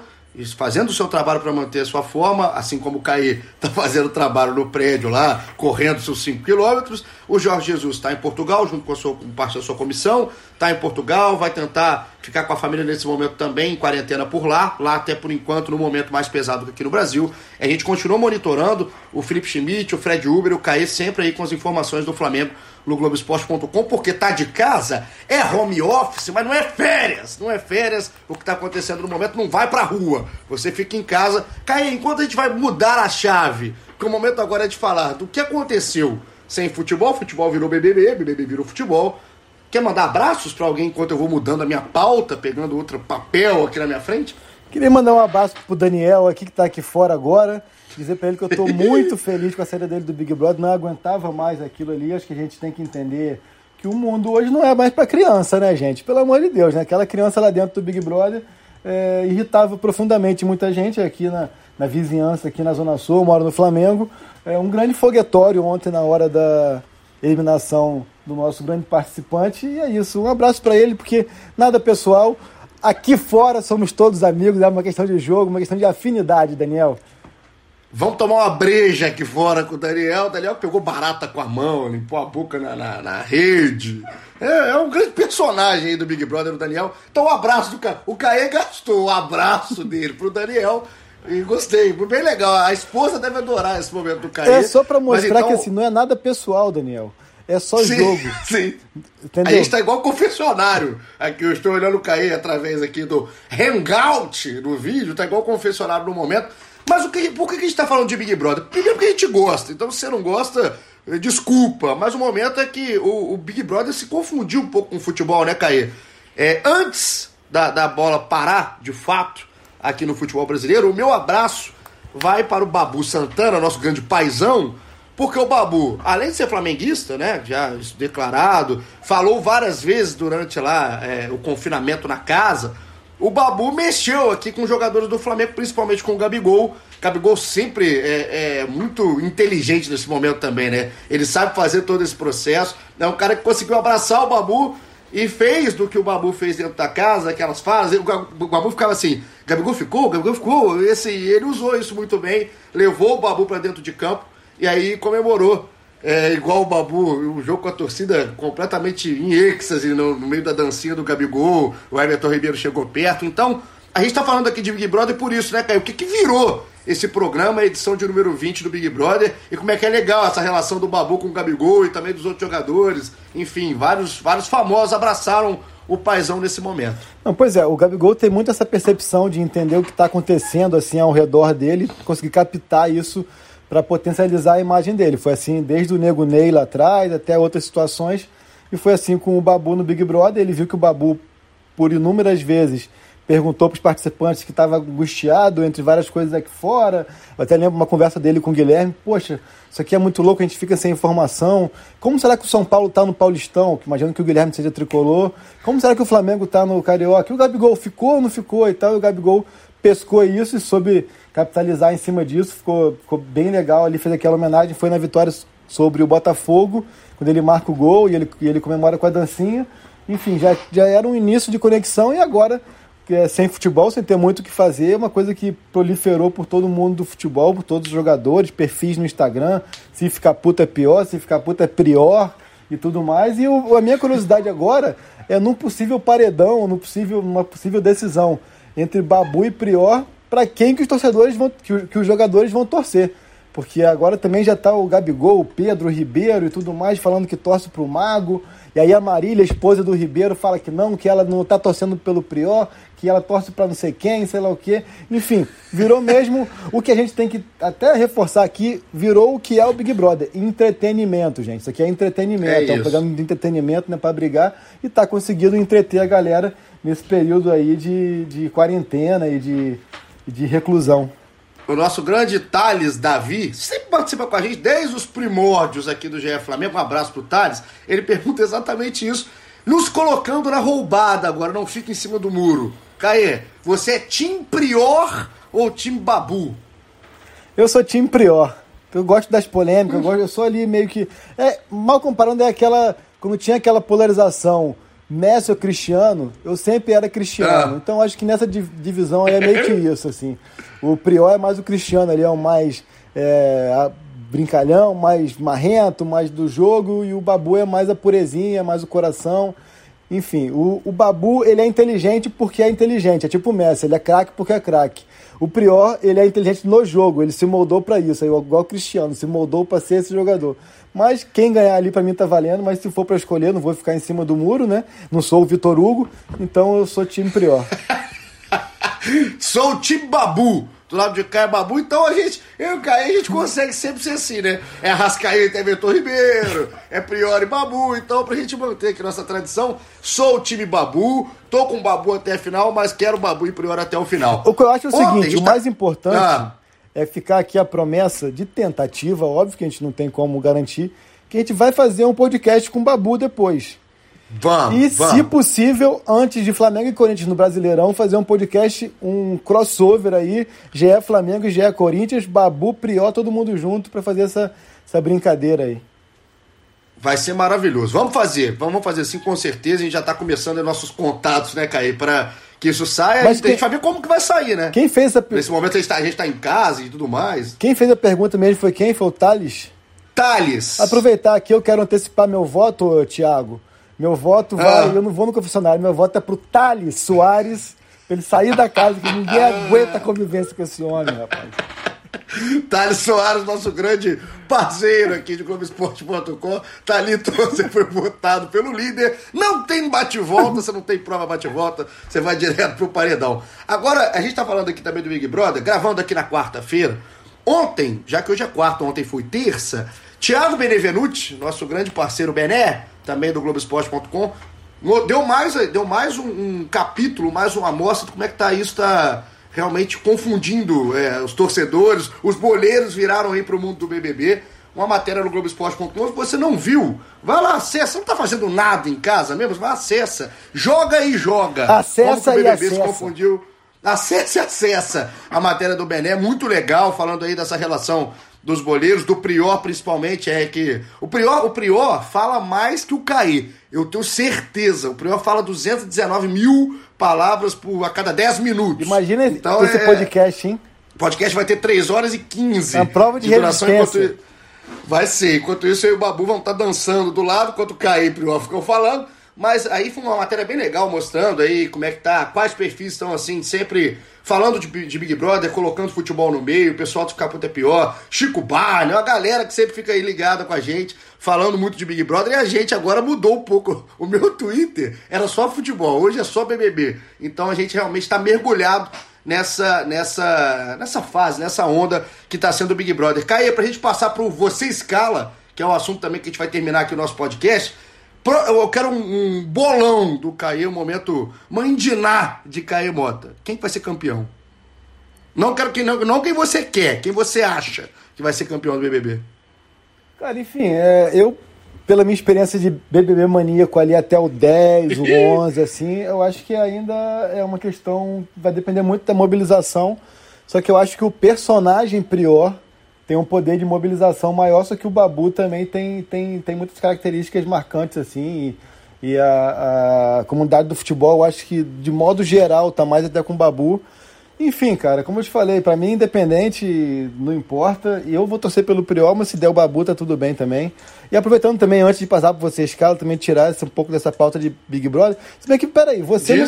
Speaker 1: fazendo o seu trabalho para manter a sua forma, assim como o Caí está fazendo trabalho no prédio lá, correndo seus 5 quilômetros. O Jorge Jesus está em Portugal, junto com, a sua, com parte da sua comissão, está em Portugal, vai tentar ficar com a família nesse momento também, em quarentena por lá, lá até por enquanto, no momento mais pesado que aqui no Brasil. A gente continua monitorando o Felipe Schmidt, o Fred Uber, o Caí sempre aí com as informações do Flamengo no Globoesporte.com, porque tá de casa, é home office, mas não é férias. Não é férias. O que tá acontecendo no momento não vai pra rua. Você fica em casa. Caí, enquanto a gente vai mudar a chave, que o momento agora é de falar do que aconteceu sem futebol, futebol virou BBB, BBB virou futebol. Quer mandar abraços para alguém enquanto eu vou mudando a minha pauta, pegando outro papel aqui na minha frente?
Speaker 2: Queria mandar um abraço pro Daniel aqui que tá aqui fora agora dizer para ele que eu estou muito feliz com a saída dele do Big Brother, não aguentava mais aquilo ali. Acho que a gente tem que entender que o mundo hoje não é mais para criança, né, gente? Pelo amor de Deus, né? Aquela criança lá dentro do Big Brother é, irritava profundamente muita gente aqui na, na vizinhança, aqui na Zona Sul, eu moro no Flamengo. É um grande foguetório ontem na hora da eliminação do nosso grande participante. E é isso. Um abraço para ele, porque nada pessoal. Aqui fora somos todos amigos, é uma questão de jogo, uma questão de afinidade, Daniel.
Speaker 1: Vamos tomar uma breja aqui fora com o Daniel. O Daniel pegou barata com a mão, limpou a boca na, na, na rede. É, é, um grande personagem aí do Big Brother, o Daniel. Então, um abraço do Caê. O Caê gastou o abraço dele pro Daniel. E gostei, bem legal. A esposa deve adorar esse momento do Caê.
Speaker 2: É só pra mostrar então... que assim, não é nada pessoal, Daniel. É só sim, jogo.
Speaker 1: Sim. Entendeu? A gente tá igual confessionário. Aqui eu estou olhando o Caê através aqui do Hangout no vídeo, tá igual confessionário no momento. Mas o que, por que a gente tá falando de Big Brother? Primeiro porque a gente gosta. Então, se você não gosta, eh, desculpa. Mas o momento é que o, o Big Brother se confundiu um pouco com o futebol, né, Caê? É, antes da, da bola parar, de fato, aqui no futebol brasileiro, o meu abraço vai para o Babu Santana, nosso grande paizão, porque o Babu, além de ser flamenguista, né, já declarado, falou várias vezes durante lá é, o confinamento na casa, o Babu mexeu aqui com os jogadores do Flamengo, principalmente com o Gabigol. Gabigol sempre é, é, muito inteligente nesse momento também, né? Ele sabe fazer todo esse processo. É um cara que conseguiu abraçar o Babu e fez do que o Babu fez dentro da casa, aquelas falas. O Babu ficava assim: Gabigol ficou, Gabigol ficou. Esse, ele usou isso muito bem, levou o Babu para dentro de campo e aí comemorou. É, igual o Babu, o jogo com a torcida completamente em êxtase no, no meio da dancinha do Gabigol, o Everton Ribeiro chegou perto. Então, a gente tá falando aqui de Big Brother por isso, né, Caio? O que, que virou esse programa, a edição de número 20 do Big Brother, e como é que é legal essa relação do Babu com o Gabigol e também dos outros jogadores. Enfim, vários, vários famosos abraçaram o paizão nesse momento.
Speaker 2: Não, pois é, o Gabigol tem muito essa percepção de entender o que está acontecendo assim ao redor dele, conseguir captar isso para potencializar a imagem dele. Foi assim desde o Nego Ney lá atrás até outras situações. E foi assim com o Babu no Big Brother. Ele viu que o Babu, por inúmeras vezes, perguntou para os participantes que estava angustiado entre várias coisas aqui fora. Eu até lembro uma conversa dele com o Guilherme. Poxa, isso aqui é muito louco, a gente fica sem informação. Como será que o São Paulo está no Paulistão? Imagino que o Guilherme seja tricolor. Como será que o Flamengo está no Carioca? E o Gabigol ficou ou não ficou e tal? E o Gabigol pescou isso e soube capitalizar em cima disso. Ficou, ficou bem legal ali, fez aquela homenagem. Foi na vitória sobre o Botafogo, quando ele marca o gol e ele, e ele comemora com a dancinha. Enfim, já, já era um início de conexão e agora, é, sem futebol, sem ter muito o que fazer, é uma coisa que proliferou por todo mundo do futebol, por todos os jogadores, perfis no Instagram. Se ficar puta é pior, se ficar puta é prior e tudo mais. E o, a minha curiosidade agora é num possível paredão, num possível, uma possível decisão entre Babu e Prior, para quem que os torcedores vão, que, que, os jogadores vão torcer. Porque agora também já está o Gabigol, o Pedro, o Ribeiro e tudo mais falando que torce para o Mago. E aí a Marília, a esposa do Ribeiro, fala que não, que ela não está torcendo pelo Prior, que ela torce para não sei quem, sei lá o quê. Enfim, virou mesmo o que a gente tem que até reforçar aqui, virou o que é o Big Brother, entretenimento, gente. Isso aqui é entretenimento, é, é um programa de entretenimento, né, para brigar e tá conseguindo entreter a galera nesse período aí de, de quarentena e de, de reclusão.
Speaker 1: O nosso grande Thales Davi sempre participa com a gente desde os primórdios aqui do GE Flamengo. Um abraço pro Thales. Ele pergunta exatamente isso, nos colocando na roubada agora, não fica em cima do muro. Caê, você é Tim Prior ou Tim Babu?
Speaker 2: Eu sou Tim Prior. Eu gosto das polêmicas, eu, gosto, eu sou ali meio que. É, mal comparando, é aquela. Quando tinha aquela polarização Messi ou Cristiano, eu sempre era Cristiano. Ah. Então acho que nessa divisão é meio que isso, assim. O Prior é mais o Cristiano, ali é o mais é, brincalhão, mais marrento, mais do jogo, e o Babu é mais a purezinha, mais o coração. Enfim, o, o Babu ele é inteligente porque é inteligente, é tipo o Messi, ele é craque porque é craque. O Prior, ele é inteligente no jogo, ele se moldou para isso, igual o Cristiano, se moldou para ser esse jogador. Mas quem ganhar ali para mim tá valendo, mas se for para escolher, não vou ficar em cima do muro, né? Não sou o Vitor Hugo, então eu sou time Prior.
Speaker 1: sou o time Babu do lado de cá é Babu, então a gente, eu e o a gente consegue sempre ser assim, né? É Rascaeta, é Vitor Ribeiro, é Priori Babu, então pra gente manter aqui nossa tradição, sou o time Babu, tô com o Babu até a final, mas quero Babu e Priori até o final.
Speaker 2: O que eu acho é o Ontem, seguinte, o tá... mais importante ah. é ficar aqui a promessa de tentativa, óbvio que a gente não tem como garantir, que a gente vai fazer um podcast com o Babu depois.
Speaker 1: Vamos,
Speaker 2: e,
Speaker 1: vamos.
Speaker 2: se possível, antes de Flamengo e Corinthians no Brasileirão, fazer um podcast, um crossover aí, GE Flamengo e GE Corinthians, Babu, Prió, todo mundo junto para fazer essa, essa brincadeira aí.
Speaker 1: Vai ser maravilhoso. Vamos fazer, vamos fazer assim com certeza. A gente já tá começando os nossos contatos, né, Caí, para que isso saia. Mas a gente vai ver como que vai sair, né?
Speaker 2: Quem fez a
Speaker 1: Nesse momento a gente, tá, gente tá em casa e tudo mais.
Speaker 2: Quem fez a pergunta mesmo foi quem? Foi o Thales?
Speaker 1: Thales!
Speaker 2: Aproveitar aqui, eu quero antecipar meu voto, Thiago. Meu voto vai, ah. eu não vou no confessionário, meu voto é pro Thales Soares, pra ele sair da casa, que ninguém aguenta a convivência com esse homem, rapaz.
Speaker 1: Thales Soares, nosso grande parceiro aqui de Globoesporte.com. Thalito, você foi votado pelo líder. Não tem bate-volta, você não tem prova bate-volta, você vai direto pro paredão. Agora, a gente tá falando aqui também do Big Brother, gravando aqui na quarta-feira. Ontem, já que hoje é quarta, ontem foi terça, Thiago Benevenuti, nosso grande parceiro Bené, também do Globoesporte.com, deu mais, deu mais um, um, capítulo, mais uma amostra de como é que tá isso, tá realmente confundindo é, os torcedores, os boleiros viraram aí pro mundo do BBB. Uma matéria no Globoesporte.com, se você não viu, vai lá, acessa. Não tá fazendo nada em casa mesmo? Vai, acessa. Joga e joga.
Speaker 2: Acessa
Speaker 1: Como
Speaker 2: o BBB
Speaker 1: e se confundiu. Acessa e acessa a matéria do Bené, muito legal, falando aí dessa relação dos boleiros, do Prior principalmente, é que o Prior, o Prior fala mais que o Caí. Eu tenho certeza. O Prior fala 219 mil palavras por a cada 10 minutos.
Speaker 2: Imagina então, esse é... podcast, hein?
Speaker 1: O podcast vai ter 3 horas e 15
Speaker 2: é a prova de, de duração. Enquanto...
Speaker 1: Vai ser. Enquanto isso, eu e o Babu vão estar tá dançando do lado, enquanto o Caí e o Prior ficam falando. Mas aí foi uma matéria bem legal mostrando aí como é que tá, quais perfis estão assim, sempre falando de, de Big Brother, colocando futebol no meio, o pessoal do Caput é pior, Chico Barney, uma galera que sempre fica aí ligada com a gente, falando muito de Big Brother, e a gente agora mudou um pouco. O meu Twitter era só futebol, hoje é só BBB. Então a gente realmente está mergulhado nessa, nessa, nessa fase, nessa onda que está sendo o Big Brother. Caia, pra gente passar pro Você Escala, que é um assunto também que a gente vai terminar aqui o nosso podcast, eu quero um, um bolão do Caê, um momento mandinar de Caê Mota. Quem vai ser campeão? Não quero que não, não quem você quer, quem você acha que vai ser campeão do BBB.
Speaker 2: Cara, enfim, é, eu pela minha experiência de BBB maníaco ali até o 10, o 11, assim, eu acho que ainda é uma questão, vai depender muito da mobilização. Só que eu acho que o personagem Prior tem um poder de mobilização maior, só que o Babu também tem, tem, tem muitas características marcantes, assim, e, e a, a, comunidade do futebol, eu acho que, de modo geral, tá mais até com o Babu. Enfim, cara, como eu te falei, para mim, independente, não importa, e eu vou torcer pelo Prior, mas se der o Babu, tá tudo bem também. E aproveitando também, antes de passar para você, Escala, também tirar um pouco dessa pauta de Big Brother, se bem que, peraí, você, não,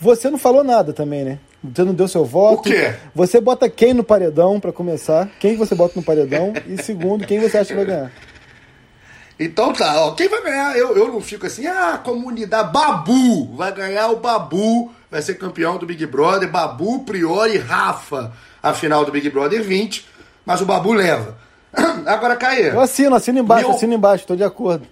Speaker 2: você não falou nada também, né? Você não deu seu voto.
Speaker 1: O quê?
Speaker 2: Você bota quem no paredão, para começar? Quem você bota no paredão? e segundo, quem você acha que vai ganhar?
Speaker 1: Então tá, ó, quem vai ganhar? Eu, eu não fico assim, ah, comunidade, Babu, vai ganhar o Babu, vai ser campeão do Big Brother, Babu, Priori, Rafa, a final do Big Brother 20, mas o Babu leva. Agora, Caê.
Speaker 2: Eu assino, assino embaixo, meu... assino embaixo, tô de acordo.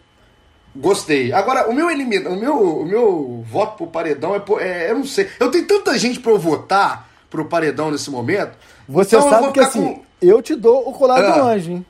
Speaker 1: Gostei. Agora, o meu elimina, o meu, o meu voto pro paredão é, é, Eu não sei. Eu tenho tanta gente pra eu votar pro paredão nesse momento.
Speaker 2: Você então sabe que assim, com... eu te dou o colar ah. do anjo, hein?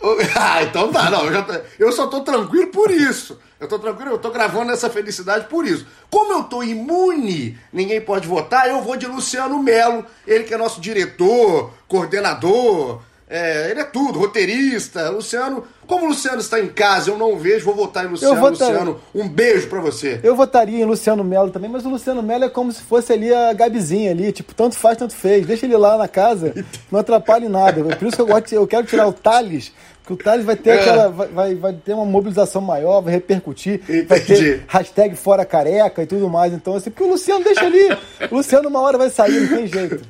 Speaker 1: Ah, então tá, não. Eu, já, eu só tô tranquilo por isso. Eu tô tranquilo, eu tô gravando essa felicidade por isso. Como eu tô imune, ninguém pode votar, eu vou de Luciano Melo, ele que é nosso diretor, coordenador, é, ele é tudo, roteirista. Luciano, como o Luciano está em casa, eu não vejo, vou votar em Luciano. Votar... Luciano, um beijo para você.
Speaker 2: Eu votaria em Luciano Melo também, mas o Luciano Melo é como se fosse ali a Gabizinha ali, tipo, tanto faz, tanto fez. Deixa ele lá na casa, não atrapalhe nada. Por isso que eu, gosto, eu quero tirar o Thales, que o Thales vai ter é. aquela. Vai, vai ter uma mobilização maior, vai repercutir, Entendi. vai ter hashtag fora careca e tudo mais. Então, assim, porque o Luciano deixa ali. O Luciano uma hora vai sair, não tem jeito.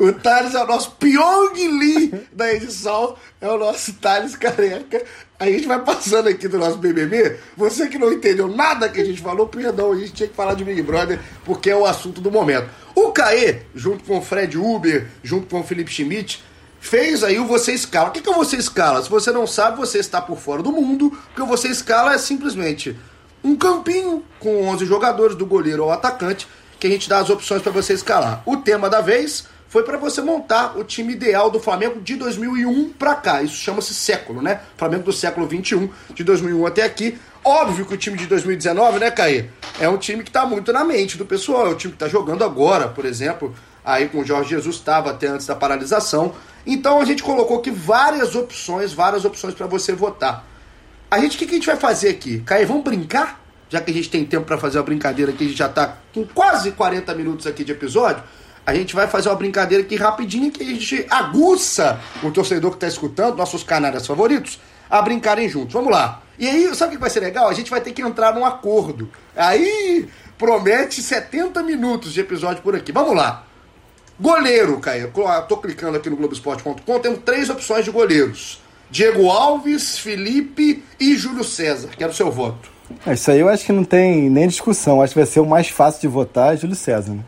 Speaker 1: O Thales é o nosso Pyong Lee da edição, é o nosso Thales careca. A gente vai passando aqui do nosso BBB. Você que não entendeu nada que a gente falou, perdão, a gente tinha que falar de Big Brother porque é o assunto do momento. O Caê, junto com o Fred Uber, junto com o Felipe Schmidt, fez aí o Você Escala. O que é o Você Escala? Se você não sabe, você está por fora do mundo, porque o Você Escala é simplesmente um campinho com 11 jogadores, do goleiro ao atacante, que a gente dá as opções para você escalar. O tema da vez foi para você montar o time ideal do Flamengo de 2001 para cá. Isso chama-se século, né? Flamengo do século 21, de 2001 até aqui. Óbvio que o time de 2019, né, Caê? É um time que está muito na mente do pessoal. É o time que está jogando agora, por exemplo. Aí com o Jorge Jesus estava até antes da paralisação. Então a gente colocou aqui várias opções, várias opções para você votar. A gente, o que, que a gente vai fazer aqui? Caê, vamos brincar? Já que a gente tem tempo para fazer uma brincadeira aqui, a gente já está com quase 40 minutos aqui de episódio a gente vai fazer uma brincadeira aqui rapidinho que a gente aguça o torcedor que está escutando, nossos canais favoritos, a brincarem juntos. Vamos lá. E aí, sabe o que vai ser legal? A gente vai ter que entrar num acordo. Aí promete 70 minutos de episódio por aqui. Vamos lá. Goleiro, Caio. Tô clicando aqui no Globoesporte.com, temos três opções de goleiros. Diego Alves, Felipe e Júlio César. Quero seu voto.
Speaker 2: É, isso aí eu acho que não tem nem discussão. Acho que vai ser o mais fácil de votar, Júlio César. Né?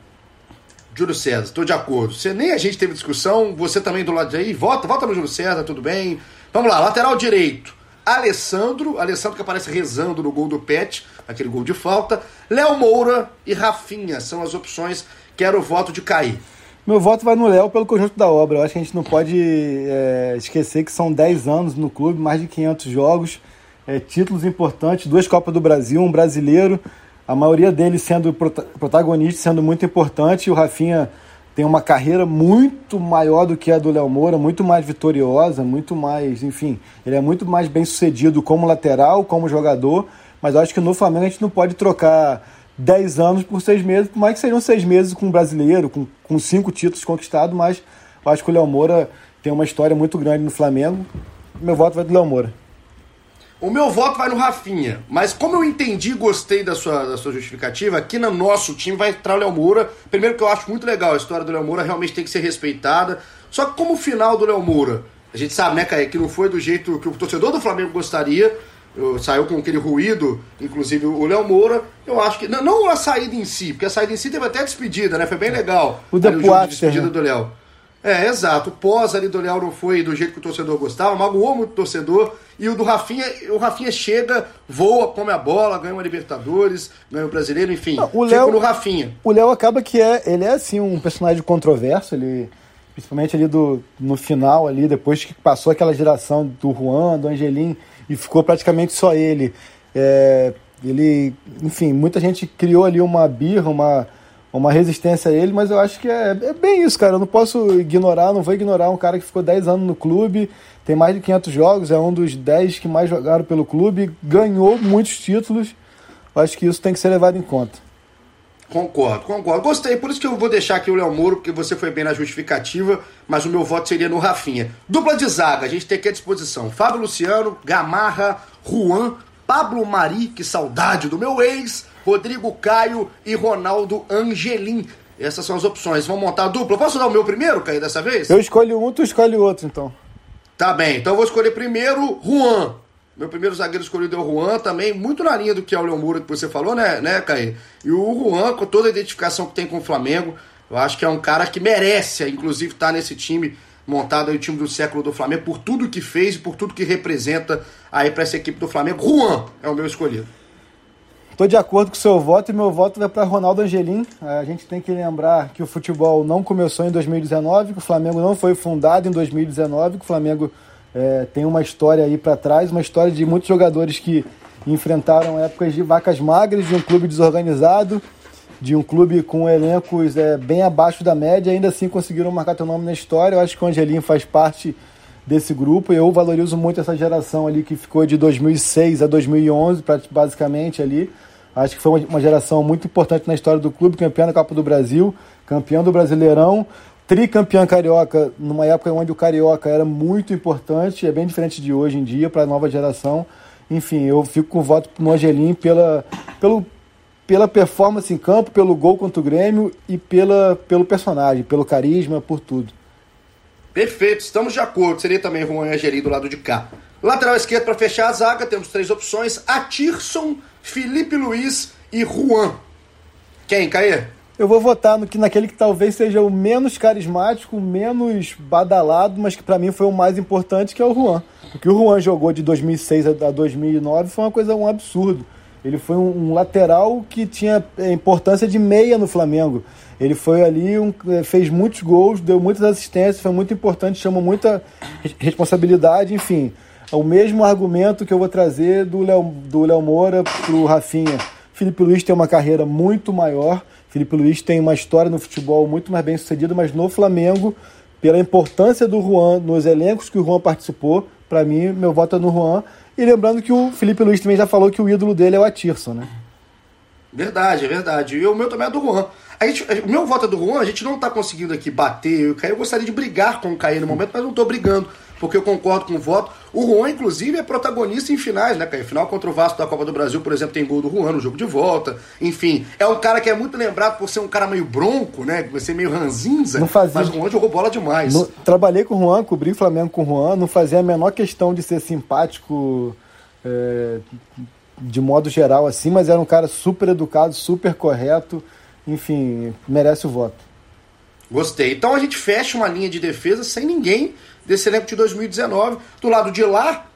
Speaker 1: Júlio César, estou de acordo. Você nem a gente teve discussão, você também do lado de aí, vota, vota no Júlio César, tudo bem. Vamos lá, lateral direito. Alessandro, Alessandro que aparece rezando no gol do Pet, aquele gol de falta. Léo Moura e Rafinha são as opções. Quero o voto de cair.
Speaker 2: Meu voto vai no Léo pelo conjunto da obra. Eu acho que a gente não pode é, esquecer que são 10 anos no clube, mais de 500 jogos, é, títulos importantes, duas Copas do Brasil, um brasileiro, a maioria deles sendo protagonista, sendo muito importante. O Rafinha tem uma carreira muito maior do que a do Léo Moura, muito mais vitoriosa, muito mais, enfim, ele é muito mais bem sucedido como lateral, como jogador. Mas eu acho que no Flamengo a gente não pode trocar 10 anos por 6 meses, por mais que sejam 6 meses com um brasileiro, com, com cinco títulos conquistados, mas eu acho que o Léo Moura tem uma história muito grande no Flamengo. Meu voto vai do Léo Moura.
Speaker 1: O meu voto vai no Rafinha, mas como eu entendi e gostei da sua, da sua justificativa, aqui no nosso time vai entrar o Léo Moura. Primeiro que eu acho muito legal, a história do Léo Moura realmente tem que ser respeitada. Só que como o final do Léo Moura, a gente sabe, né, Caio, que não foi do jeito que o torcedor do Flamengo gostaria, saiu com aquele ruído, inclusive o Léo Moura. Eu acho que. Não, não, a saída em si, porque a saída em si teve até despedida, né? Foi bem legal.
Speaker 2: O depois de
Speaker 1: despedida do Léo. É, exato. O pós ali do Léo não foi do jeito que o torcedor gostava, magoou muito o torcedor. E o do Rafinha, o Rafinha chega, voa, come a bola, ganha uma Libertadores, ganha o um brasileiro, enfim. Não,
Speaker 2: o Léo, no Rafinha. O Léo acaba que é. Ele é assim um personagem controverso, ele. Principalmente ali do, no final, ali, depois que passou aquela geração do Juan, do Angelim e ficou praticamente só ele. É, ele, enfim, muita gente criou ali uma birra, uma, uma resistência a ele, mas eu acho que é, é, bem isso, cara. Eu não posso ignorar, não vou ignorar um cara que ficou 10 anos no clube, tem mais de 500 jogos, é um dos 10 que mais jogaram pelo clube, ganhou muitos títulos. Eu acho que isso tem que ser levado em conta.
Speaker 1: Concordo, concordo. Gostei, por isso que eu vou deixar aqui o Léo Moro, porque você foi bem na justificativa, mas o meu voto seria no Rafinha. Dupla de zaga, a gente tem aqui à disposição. Fábio Luciano, Gamarra, Juan, Pablo Mari, que saudade do meu ex, Rodrigo Caio e Ronaldo Angelim. Essas são as opções. Vamos montar a dupla. Posso dar o meu primeiro, Caio, dessa vez?
Speaker 2: Eu escolho um, tu escolhe o outro, então.
Speaker 1: Tá bem, então eu vou escolher primeiro Juan. Meu primeiro zagueiro escolhido é o Juan, também muito na linha do que é o Leão Moura que você falou, né, né, Caí? E o Juan, com toda a identificação que tem com o Flamengo, eu acho que é um cara que merece, inclusive, estar tá nesse time montado aí, o time do século do Flamengo, por tudo que fez e por tudo que representa aí para essa equipe do Flamengo. Juan é o meu escolhido.
Speaker 2: Estou de acordo com o seu voto e meu voto vai para Ronaldo Angelim. A gente tem que lembrar que o futebol não começou em 2019, que o Flamengo não foi fundado em 2019, que o Flamengo é, tem uma história aí para trás, uma história de muitos jogadores que enfrentaram épocas de vacas magras, de um clube desorganizado, de um clube com elencos é, bem abaixo da média, ainda assim conseguiram marcar teu nome na história. Eu acho que o Angelinho faz parte desse grupo. Eu valorizo muito essa geração ali que ficou de 2006 a 2011, basicamente ali. Acho que foi uma geração muito importante na história do clube, campeão da Copa do Brasil, campeão do Brasileirão, tricampeão carioca numa época onde o carioca era muito importante, é bem diferente de hoje em dia para a nova geração. Enfim, eu fico com o voto no Angelim pela, pelo, pela performance em campo, pelo gol contra o Grêmio e pela, pelo personagem, pelo carisma, por tudo.
Speaker 1: Perfeito, estamos de acordo. Seria também Juan Angelim do lado de cá. Lateral esquerdo para fechar a zaga, temos três opções: Atirson, Felipe Luiz e Juan. Quem, Caê?
Speaker 2: Eu vou votar no que naquele que talvez seja o menos carismático, menos badalado, mas que para mim foi o mais importante, que é o Juan. O que o Juan jogou de 2006 a 2009 foi uma coisa um absurdo. Ele foi um, um lateral que tinha é, importância de meia no Flamengo. Ele foi ali, um, é, fez muitos gols, deu muitas assistências, foi muito importante, chamou muita responsabilidade, enfim. É o mesmo argumento que eu vou trazer do Léo do Léo Moura pro Rafinha. Felipe Luiz tem uma carreira muito maior Felipe Luiz tem uma história no futebol muito mais bem sucedida, mas no Flamengo, pela importância do Juan nos elencos que o Juan participou, para mim, meu voto é no Juan. E lembrando que o Felipe Luiz também já falou que o ídolo dele é o Atirson, né?
Speaker 1: Verdade, é verdade. E o meu também é do Juan. A gente, o meu voto é do Juan, a gente não tá conseguindo aqui bater. Eu, eu gostaria de brigar com o Caio no momento, mas não tô brigando porque eu concordo com o voto. O Juan, inclusive, é protagonista em finais, né, cara? Final contra o Vasco da Copa do Brasil, por exemplo, tem gol do Juan no jogo de volta. Enfim, é um cara que é muito lembrado por ser um cara meio bronco, né? Por ser meio ranzinza.
Speaker 2: Não fazia...
Speaker 1: Mas o Juan jogou bola demais.
Speaker 2: No... Trabalhei com o Juan, cobri o Flamengo com o Juan, não fazia a menor questão de ser simpático. É de modo geral assim, mas era um cara super educado, super correto, enfim, merece o voto.
Speaker 1: Gostei. Então a gente fecha uma linha de defesa sem ninguém desse elenco de 2019. Do lado de lá,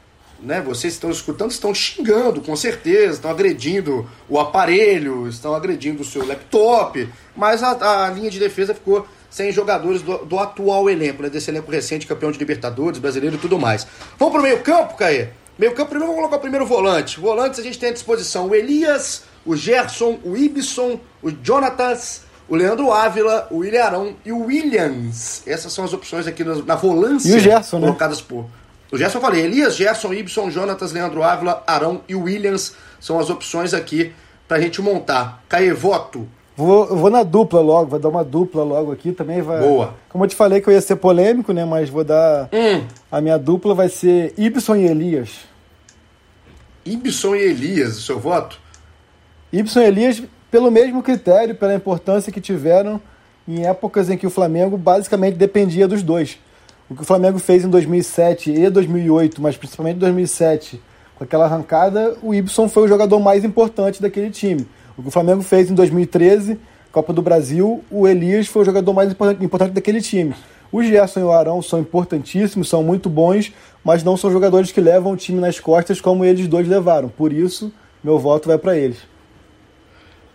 Speaker 1: né, vocês estão escutando, estão xingando, com certeza, estão agredindo o aparelho, estão agredindo o seu laptop, mas a, a linha de defesa ficou sem jogadores do, do atual elenco, né, desse elenco recente, campeão de Libertadores, brasileiro e tudo mais. Vamos pro meio campo, Caê? Meio campo, primeiro vamos colocar o primeiro volante. Volantes a gente tem à disposição o Elias, o Gerson, o Ibson, o Jonatas, o Leandro Ávila, o William Arão e o Williams. Essas são as opções aqui na, na volância
Speaker 2: e o Gerson, né?
Speaker 1: colocadas por. O Gerson eu falei, Elias, Gerson, Ibson, Jonatas, Leandro Ávila, Arão e Williams são as opções aqui pra gente montar. Caê, voto.
Speaker 2: Vou, vou na dupla logo, vou dar uma dupla logo aqui também. Vai...
Speaker 1: Boa.
Speaker 2: Como eu te falei que eu ia ser polêmico, né? Mas vou dar. Hum. A minha dupla vai ser Ibson e Elias.
Speaker 1: Ibson e Elias, o seu voto?
Speaker 2: Ibson e Elias, pelo mesmo critério, pela importância que tiveram em épocas em que o Flamengo basicamente dependia dos dois. O que o Flamengo fez em 2007 e 2008, mas principalmente em 2007, com aquela arrancada, o Ibson foi o jogador mais importante daquele time. O que o Flamengo fez em 2013, Copa do Brasil, o Elias foi o jogador mais importante daquele time. O Gerson e o Arão são importantíssimos, são muito bons, mas não são jogadores que levam o time nas costas como eles dois levaram. Por isso, meu voto vai para eles.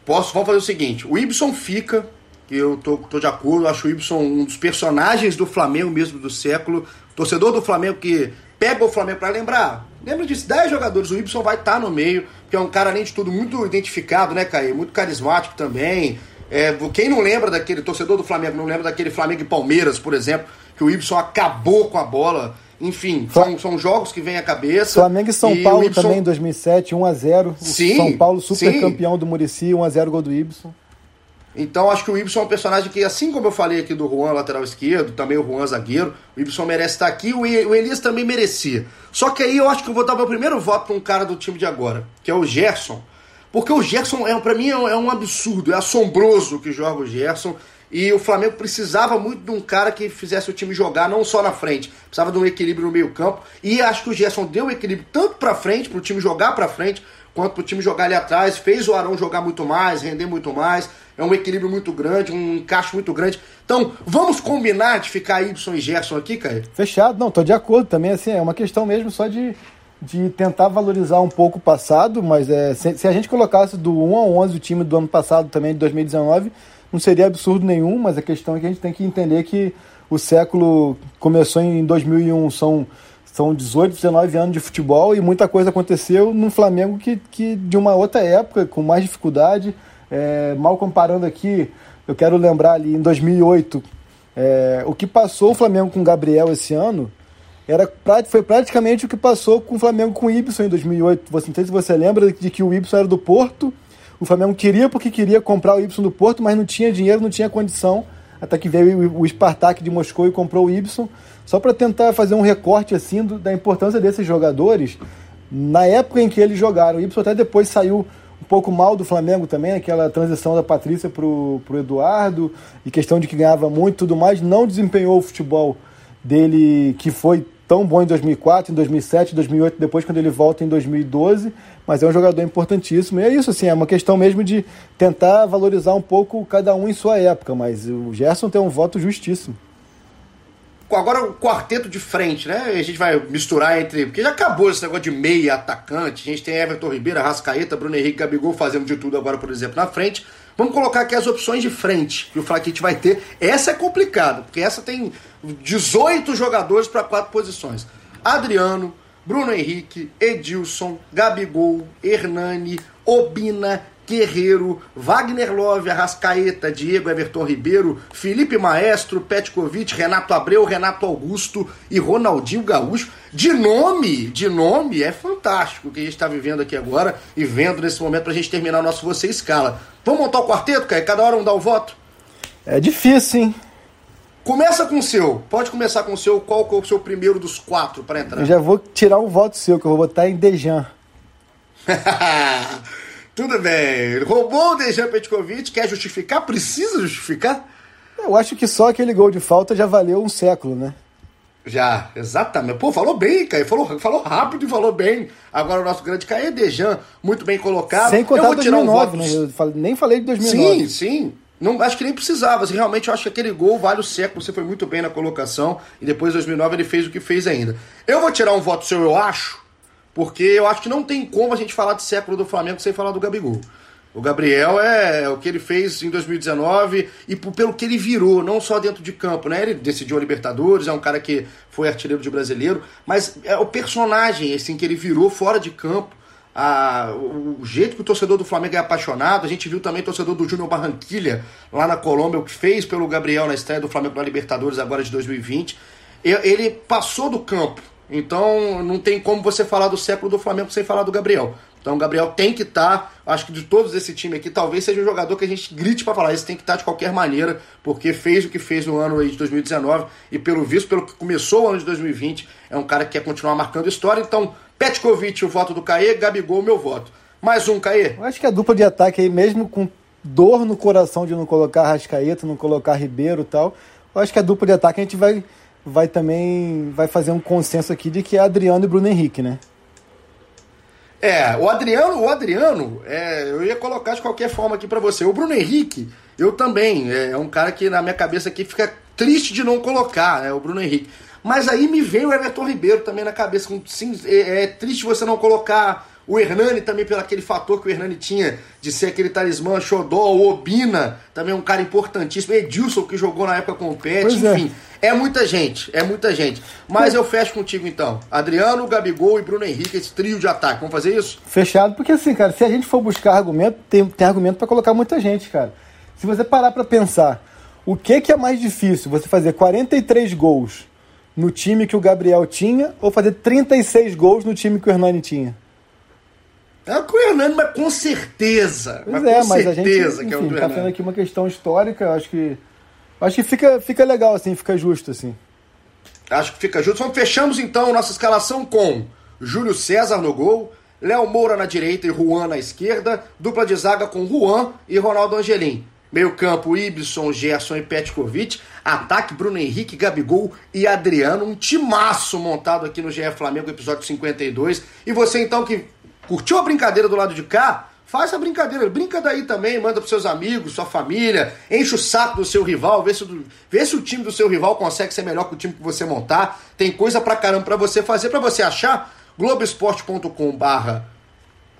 Speaker 1: Posso, vamos fazer o seguinte: o Ibson fica, eu tô, tô de acordo, acho o Ibson um dos personagens do Flamengo mesmo do século. Torcedor do Flamengo que pega o Flamengo para lembrar. Lembra disso, 10 jogadores, o Ibson vai estar tá no meio, que é um cara, além de tudo, muito identificado, né, Caio? Muito carismático também. É, quem não lembra daquele torcedor do Flamengo, não lembra daquele Flamengo e Palmeiras, por exemplo, que o Ibson acabou com a bola. Enfim, são, são jogos que vêm à cabeça.
Speaker 2: Flamengo e São e Paulo Ibson... também em 2007, 1x0. Sim, São Paulo super sim. campeão do Murici, 1x0 gol do Ibson.
Speaker 1: Então acho que o Ibson é um personagem que, assim como eu falei aqui do Juan, lateral esquerdo, também o Juan zagueiro, o Ibson merece estar aqui, o Elias também merecia. Só que aí eu acho que eu vou dar meu primeiro voto para um cara do time de agora, que é o Gerson. Porque o Gerson, é, para mim, é, é um absurdo, é assombroso o que joga o Gerson. E o Flamengo precisava muito de um cara que fizesse o time jogar não só na frente, precisava de um equilíbrio no meio-campo. E acho que o Gerson deu equilíbrio tanto para frente, para o time jogar para frente, quanto para o time jogar ali atrás. Fez o Arão jogar muito mais, render muito mais. É um equilíbrio muito grande, um encaixe muito grande. Então, vamos combinar de ficar Y e Gerson aqui, Caio?
Speaker 2: Fechado, não, tô de acordo também. Assim, é uma questão mesmo só de, de tentar valorizar um pouco o passado, mas é, se, se, a gente colocasse do 1 a 11 o time do ano passado também, de 2019, não seria absurdo nenhum, mas a questão é que a gente tem que entender que o século começou em 2001, são, são 18, 19 anos de futebol e muita coisa aconteceu no Flamengo que, que de uma outra época, com mais dificuldade. É, mal comparando aqui, eu quero lembrar ali em 2008, é, o que passou o Flamengo com o Gabriel esse ano era, foi praticamente o que passou com o Flamengo com o Ibson em 2008. Você, não sei se você lembra de que o Ibson era do Porto, o Flamengo queria porque queria comprar o Ibson do Porto, mas não tinha dinheiro, não tinha condição, até que veio o Spartak de Moscou e comprou o Ibson, só para tentar fazer um recorte assim do, da importância desses jogadores na época em que eles jogaram. O Ibson até depois saiu um pouco mal do Flamengo também, aquela transição da Patrícia para o Eduardo, e questão de que ganhava muito e tudo mais, não desempenhou o futebol dele que foi tão bom em 2004, em 2007, 2008, depois quando ele volta em 2012, mas é um jogador importantíssimo. E é isso, assim, é uma questão mesmo de tentar valorizar um pouco cada um em sua época, mas o Gerson tem um voto justíssimo.
Speaker 1: Agora o quarteto de frente, né? A gente vai misturar entre. Porque já acabou esse negócio de meia atacante. A gente tem Everton Ribeiro, Rascaeta, Bruno Henrique Gabigol fazendo de tudo agora, por exemplo, na frente. Vamos colocar aqui as opções de frente que o Flaquite vai ter. Essa é complicada, porque essa tem 18 jogadores para quatro posições. Adriano, Bruno Henrique, Edilson, Gabigol, Hernani, Obina, Guerreiro, Wagner Love, Arrascaeta, Diego Everton Ribeiro, Felipe Maestro, Petkovic, Renato Abreu, Renato Augusto e Ronaldinho Gaúcho. De nome, de nome, é fantástico o que a gente está vivendo aqui agora e vendo nesse momento para a gente terminar o nosso Você Escala. Vamos montar o quarteto, cara? Cada hora um dá o voto?
Speaker 2: É difícil, hein?
Speaker 1: Começa com o seu. Pode começar com o seu. Qual é o seu primeiro dos quatro para entrar?
Speaker 2: Eu já vou tirar um voto seu, que eu vou botar em Dejan.
Speaker 1: Tudo bem. Roubou o Dejan Petkovic. Quer justificar? Precisa justificar?
Speaker 2: Eu acho que só aquele gol de falta já valeu um século, né?
Speaker 1: Já, exatamente. Pô, falou bem, Caio. Falou, falou rápido e falou bem. Agora o nosso grande Caio Dejan, muito bem colocado.
Speaker 2: Sem contar eu vou 2009, um né? Eu nem falei de 2009.
Speaker 1: Sim, sim. Não, acho que nem precisava. Assim, realmente, eu acho que aquele gol vale o século. Você foi muito bem na colocação. E depois, em 2009, ele fez o que fez ainda. Eu vou tirar um voto seu, eu acho. Porque eu acho que não tem como a gente falar de século do Flamengo sem falar do Gabigol. O Gabriel é o que ele fez em 2019 e pelo que ele virou, não só dentro de campo, né? Ele decidiu a Libertadores, é um cara que foi artilheiro de brasileiro, mas é o personagem assim que ele virou fora de campo. A, o jeito que o torcedor do Flamengo é apaixonado, a gente viu também o torcedor do Júnior Barranquilha lá na Colômbia, o que fez pelo Gabriel na estreia do Flamengo na Libertadores agora de 2020. Ele passou do campo, então não tem como você falar do século do Flamengo sem falar do Gabriel. Então o Gabriel tem que estar, tá, acho que de todos esse time aqui, talvez seja um jogador que a gente grite para falar, esse tem que estar tá de qualquer maneira, porque fez o que fez no ano de 2019 e pelo visto, pelo que começou o ano de 2020, é um cara que quer continuar marcando história. Então, Petkovic, o voto do Caê, Gabigol, o meu voto. Mais um, Caê.
Speaker 2: Eu acho que a dupla de ataque aí, mesmo com dor no coração de não colocar Rascaeta, não colocar Ribeiro e tal, eu acho que a dupla de ataque a gente vai, vai também vai fazer um consenso aqui de que é Adriano e Bruno Henrique, né?
Speaker 1: É, o Adriano, o Adriano, é, eu ia colocar de qualquer forma aqui para você. O Bruno Henrique, eu também, é, é, um cara que na minha cabeça aqui fica triste de não colocar, né, o Bruno Henrique. Mas aí me vem o Everton Ribeiro também na cabeça. Sim, é, é triste você não colocar o Hernani também pelo aquele fator que o Hernani tinha de ser aquele talismã, Xodó, o Obina, também um cara importantíssimo. Edilson, que jogou na época com o Pet, pois é. enfim. É. é. muita gente, é muita gente. Mas eu fecho contigo então. Adriano, Gabigol e Bruno Henrique, esse trio de ataque. Vamos fazer isso?
Speaker 2: Fechado, porque assim, cara, se a gente for buscar argumento, tem, tem argumento para colocar muita gente, cara. Se você parar para pensar, o que, que é mais difícil? Você fazer 43 gols no time que o Gabriel tinha ou fazer 36 gols no time que o Hernani tinha?
Speaker 1: É com o Hernani, mas com certeza.
Speaker 2: Pois mas é, mas a gente enfim, que é o do tá fazendo aqui uma questão histórica, eu acho que. Acho que fica, fica legal, assim, fica justo, assim.
Speaker 1: Acho que fica justo. Então, fechamos então nossa escalação com Júlio César no gol, Léo Moura na direita e Juan na esquerda, dupla de zaga com Juan e Ronaldo Angelim. Meio campo, Ibson, Gerson e Petkovic. Ataque, Bruno Henrique, Gabigol e Adriano. Um timaço montado aqui no GE Flamengo, episódio 52. E você então que Curtiu a brincadeira do lado de cá? Faz a brincadeira, brinca daí também, manda pros seus amigos, sua família, enche o saco do seu rival, vê se, vê se o time do seu rival consegue ser melhor que o time que você montar. Tem coisa pra caramba pra você fazer, pra você achar. Globoesporte.com barra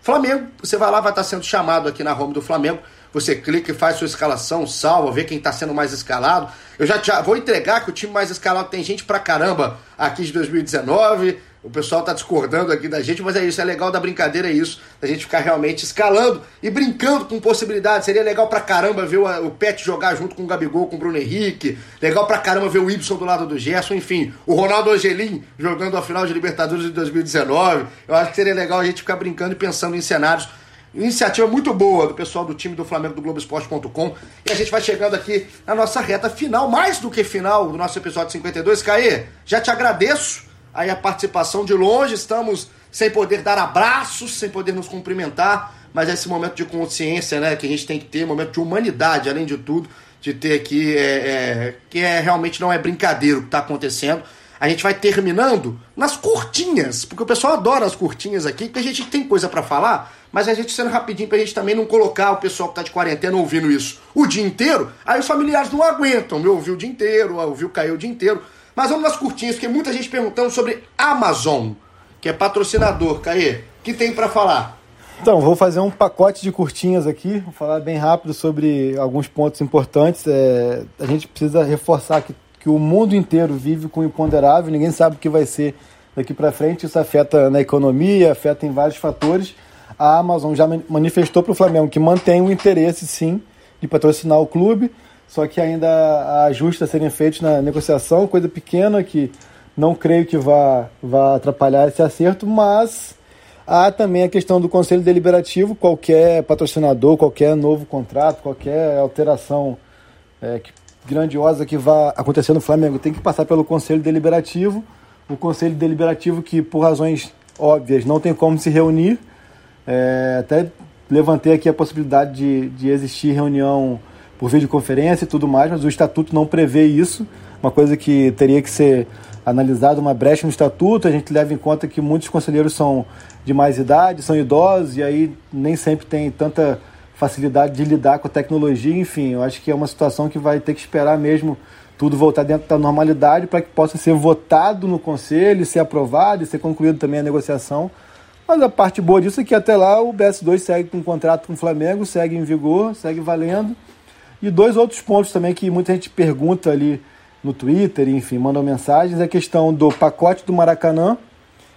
Speaker 1: Flamengo, você vai lá, vai estar sendo chamado aqui na home do Flamengo. Você clica e faz sua escalação, salva, vê quem está sendo mais escalado. Eu já, já vou entregar que o time mais escalado tem gente pra caramba aqui de 2019 o pessoal tá discordando aqui da gente, mas é isso, é legal da brincadeira, é isso, da gente ficar realmente escalando e brincando com possibilidades. Seria legal pra caramba ver o, o Pet jogar junto com o Gabigol, com o Bruno Henrique, legal pra caramba ver o Ibson do lado do Gerson, enfim, o Ronaldo Angelim jogando a final de Libertadores de 2019. Eu acho que seria legal a gente ficar brincando e pensando em cenários. Iniciativa muito boa do pessoal do time do Flamengo do Globoesporte.com. E a gente vai chegando aqui na nossa reta final, mais do que final do nosso episódio 52. Caê, já te agradeço aí a participação de longe, estamos sem poder dar abraços, sem poder nos cumprimentar, mas é esse momento de consciência né, que a gente tem que ter, momento de humanidade, além de tudo, de ter aqui, é, é, que é realmente não é brincadeira o que está acontecendo. A gente vai terminando nas curtinhas, porque o pessoal adora as curtinhas aqui, porque a gente tem coisa para falar, mas a gente sendo rapidinho pra gente também não colocar o pessoal que tá de quarentena ouvindo isso o dia inteiro, aí os familiares não aguentam, me ouvir o dia inteiro, ouvir o Caio o dia inteiro. Mas vamos nas curtinhas, porque muita gente perguntando sobre Amazon, que é patrocinador. Caê, que tem para falar?
Speaker 2: Então, vou fazer um pacote de curtinhas aqui, vou falar bem rápido sobre alguns pontos importantes. É, a gente precisa reforçar que, que o mundo inteiro vive com o imponderável, ninguém sabe o que vai ser daqui para frente. Isso afeta na economia, afeta em vários fatores. A Amazon já manifestou para o Flamengo que mantém o interesse, sim, de patrocinar o clube só que ainda há ajustes a serem feitos na negociação, coisa pequena que não creio que vá, vá atrapalhar esse acerto, mas há também a questão do Conselho Deliberativo, qualquer patrocinador, qualquer novo contrato, qualquer alteração é, que grandiosa que vai acontecer no Flamengo tem que passar pelo Conselho Deliberativo. O Conselho Deliberativo que, por razões óbvias, não tem como se reunir. É, até levantei aqui a possibilidade de, de existir reunião por videoconferência e tudo mais, mas o estatuto não prevê isso, uma coisa que teria que ser analisada, uma brecha no estatuto, a gente leva em conta que muitos conselheiros são de mais idade, são idosos, e aí nem sempre tem tanta facilidade de lidar com a tecnologia, enfim, eu acho que é uma situação que vai ter que esperar mesmo tudo voltar dentro da normalidade para que possa ser votado no conselho, ser aprovado e ser concluído também a negociação mas a parte boa disso é que até lá o BS2 segue com um contrato com o Flamengo, segue em vigor, segue valendo. E dois outros pontos também que muita gente pergunta ali no Twitter, enfim, mandam mensagens, é a questão do pacote do Maracanã,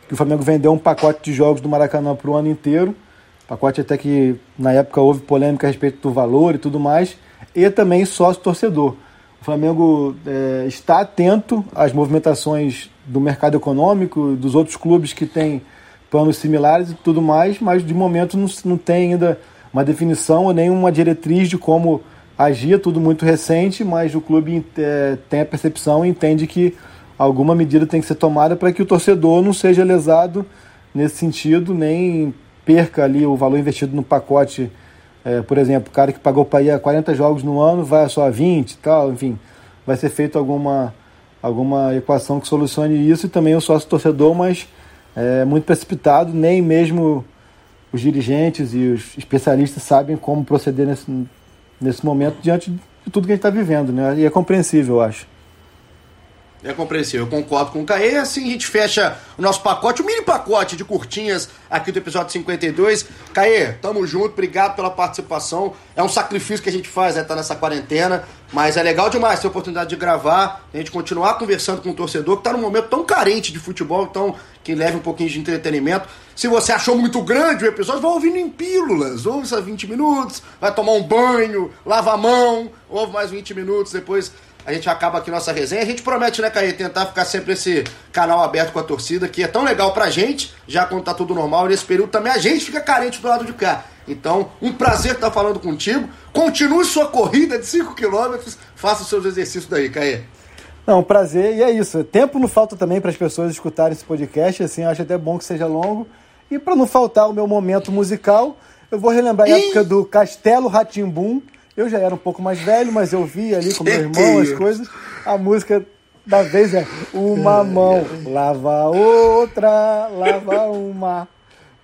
Speaker 2: que o Flamengo vendeu um pacote de jogos do Maracanã para o ano inteiro. Pacote até que na época houve polêmica a respeito do valor e tudo mais. E também sócio-torcedor. O Flamengo é, está atento às movimentações do mercado econômico, dos outros clubes que têm planos similares e tudo mais, mas de momento não, não tem ainda uma definição ou nem uma diretriz de como agir, tudo muito recente, mas o clube é, tem a percepção e entende que alguma medida tem que ser tomada para que o torcedor não seja lesado nesse sentido, nem perca ali o valor investido no pacote. É, por exemplo, o cara que pagou para ir a 40 jogos no ano vai só a 20 e tal, enfim, vai ser feita alguma, alguma equação que solucione isso e também o sócio torcedor, mas é muito precipitado, nem mesmo os dirigentes e os especialistas sabem como proceder nesse, nesse momento diante de tudo que a gente está vivendo, né? E é compreensível, eu acho.
Speaker 1: É compreensível, eu concordo com o Caê. Assim a gente fecha o nosso pacote, o mini pacote de curtinhas aqui do episódio 52. Caê, tamo junto, obrigado pela participação. É um sacrifício que a gente faz, né? Tá nessa quarentena, mas é legal demais ter a oportunidade de gravar, a gente continuar conversando com o torcedor que tá num momento tão carente de futebol, então que leve um pouquinho de entretenimento. Se você achou muito grande o episódio, vai ouvindo em pílulas. Ouve esses 20 minutos, vai tomar um banho, lava a mão, ouve mais 20 minutos, depois a gente acaba aqui nossa resenha. A gente promete, né, Caí, tentar ficar sempre esse canal aberto com a torcida, que é tão legal pra gente, já quando tá tudo normal. Nesse período também a gente fica carente do lado de cá. Então, um prazer estar falando contigo. Continue sua corrida de 5 km, faça os seus exercícios daí, Caí.
Speaker 2: Não, prazer, e é isso. Tempo não falta também para as pessoas escutarem esse podcast, assim, acho até bom que seja longo. E para não faltar o meu momento musical, eu vou relembrar a época do Castelo Ratimbum, eu já era um pouco mais velho, mas eu vi ali com meu irmão as coisas. A música da vez é Uma mão lava outra, lava uma.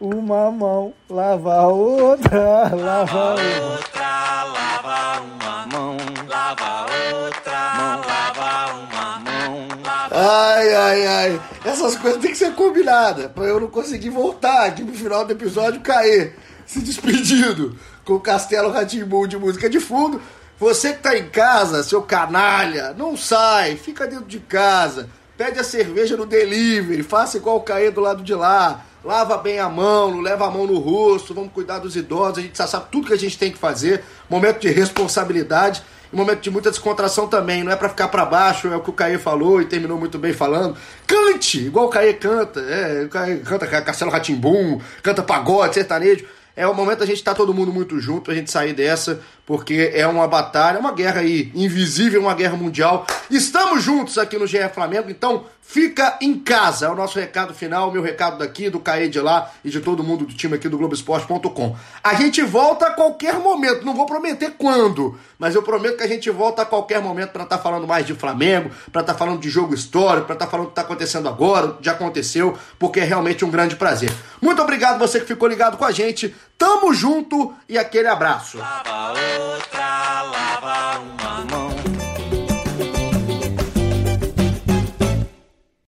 Speaker 2: Uma mão lava outra, lava outra, lava uma mão, lava
Speaker 1: outra, mão, lava uma mão. Ai, ai, ai. Essas coisas têm que ser combinadas pra eu não conseguir voltar aqui pro final do episódio cair se despedindo com o Castelo Ratimbu de música de fundo. Você que tá em casa, seu canalha, não sai, fica dentro de casa, pede a cerveja no delivery, faça igual o Caê do lado de lá, lava bem a mão, não leva a mão no rosto, vamos cuidar dos idosos, a gente já sabe tudo que a gente tem que fazer, momento de responsabilidade e momento de muita descontração também, não é para ficar para baixo, é o que o Caê falou e terminou muito bem falando. Cante, igual o Caê canta, é, o Caê canta Castelo Ratimbum, canta pagode, sertanejo é o momento da gente estar tá todo mundo muito junto, a gente sair dessa, porque é uma batalha, uma guerra aí invisível, uma guerra mundial. Estamos juntos aqui no GE Flamengo, então fica em casa. É o nosso recado final, meu recado daqui, do Caê de lá e de todo mundo do time aqui do Globoesporte.com. A gente volta a qualquer momento, não vou prometer quando, mas eu prometo que a gente volta a qualquer momento para estar tá falando mais de Flamengo, para estar tá falando de jogo histórico, para estar tá falando o que está acontecendo agora, já aconteceu, porque é realmente um grande prazer. Muito obrigado você que ficou ligado com a gente. Tamo junto e aquele abraço.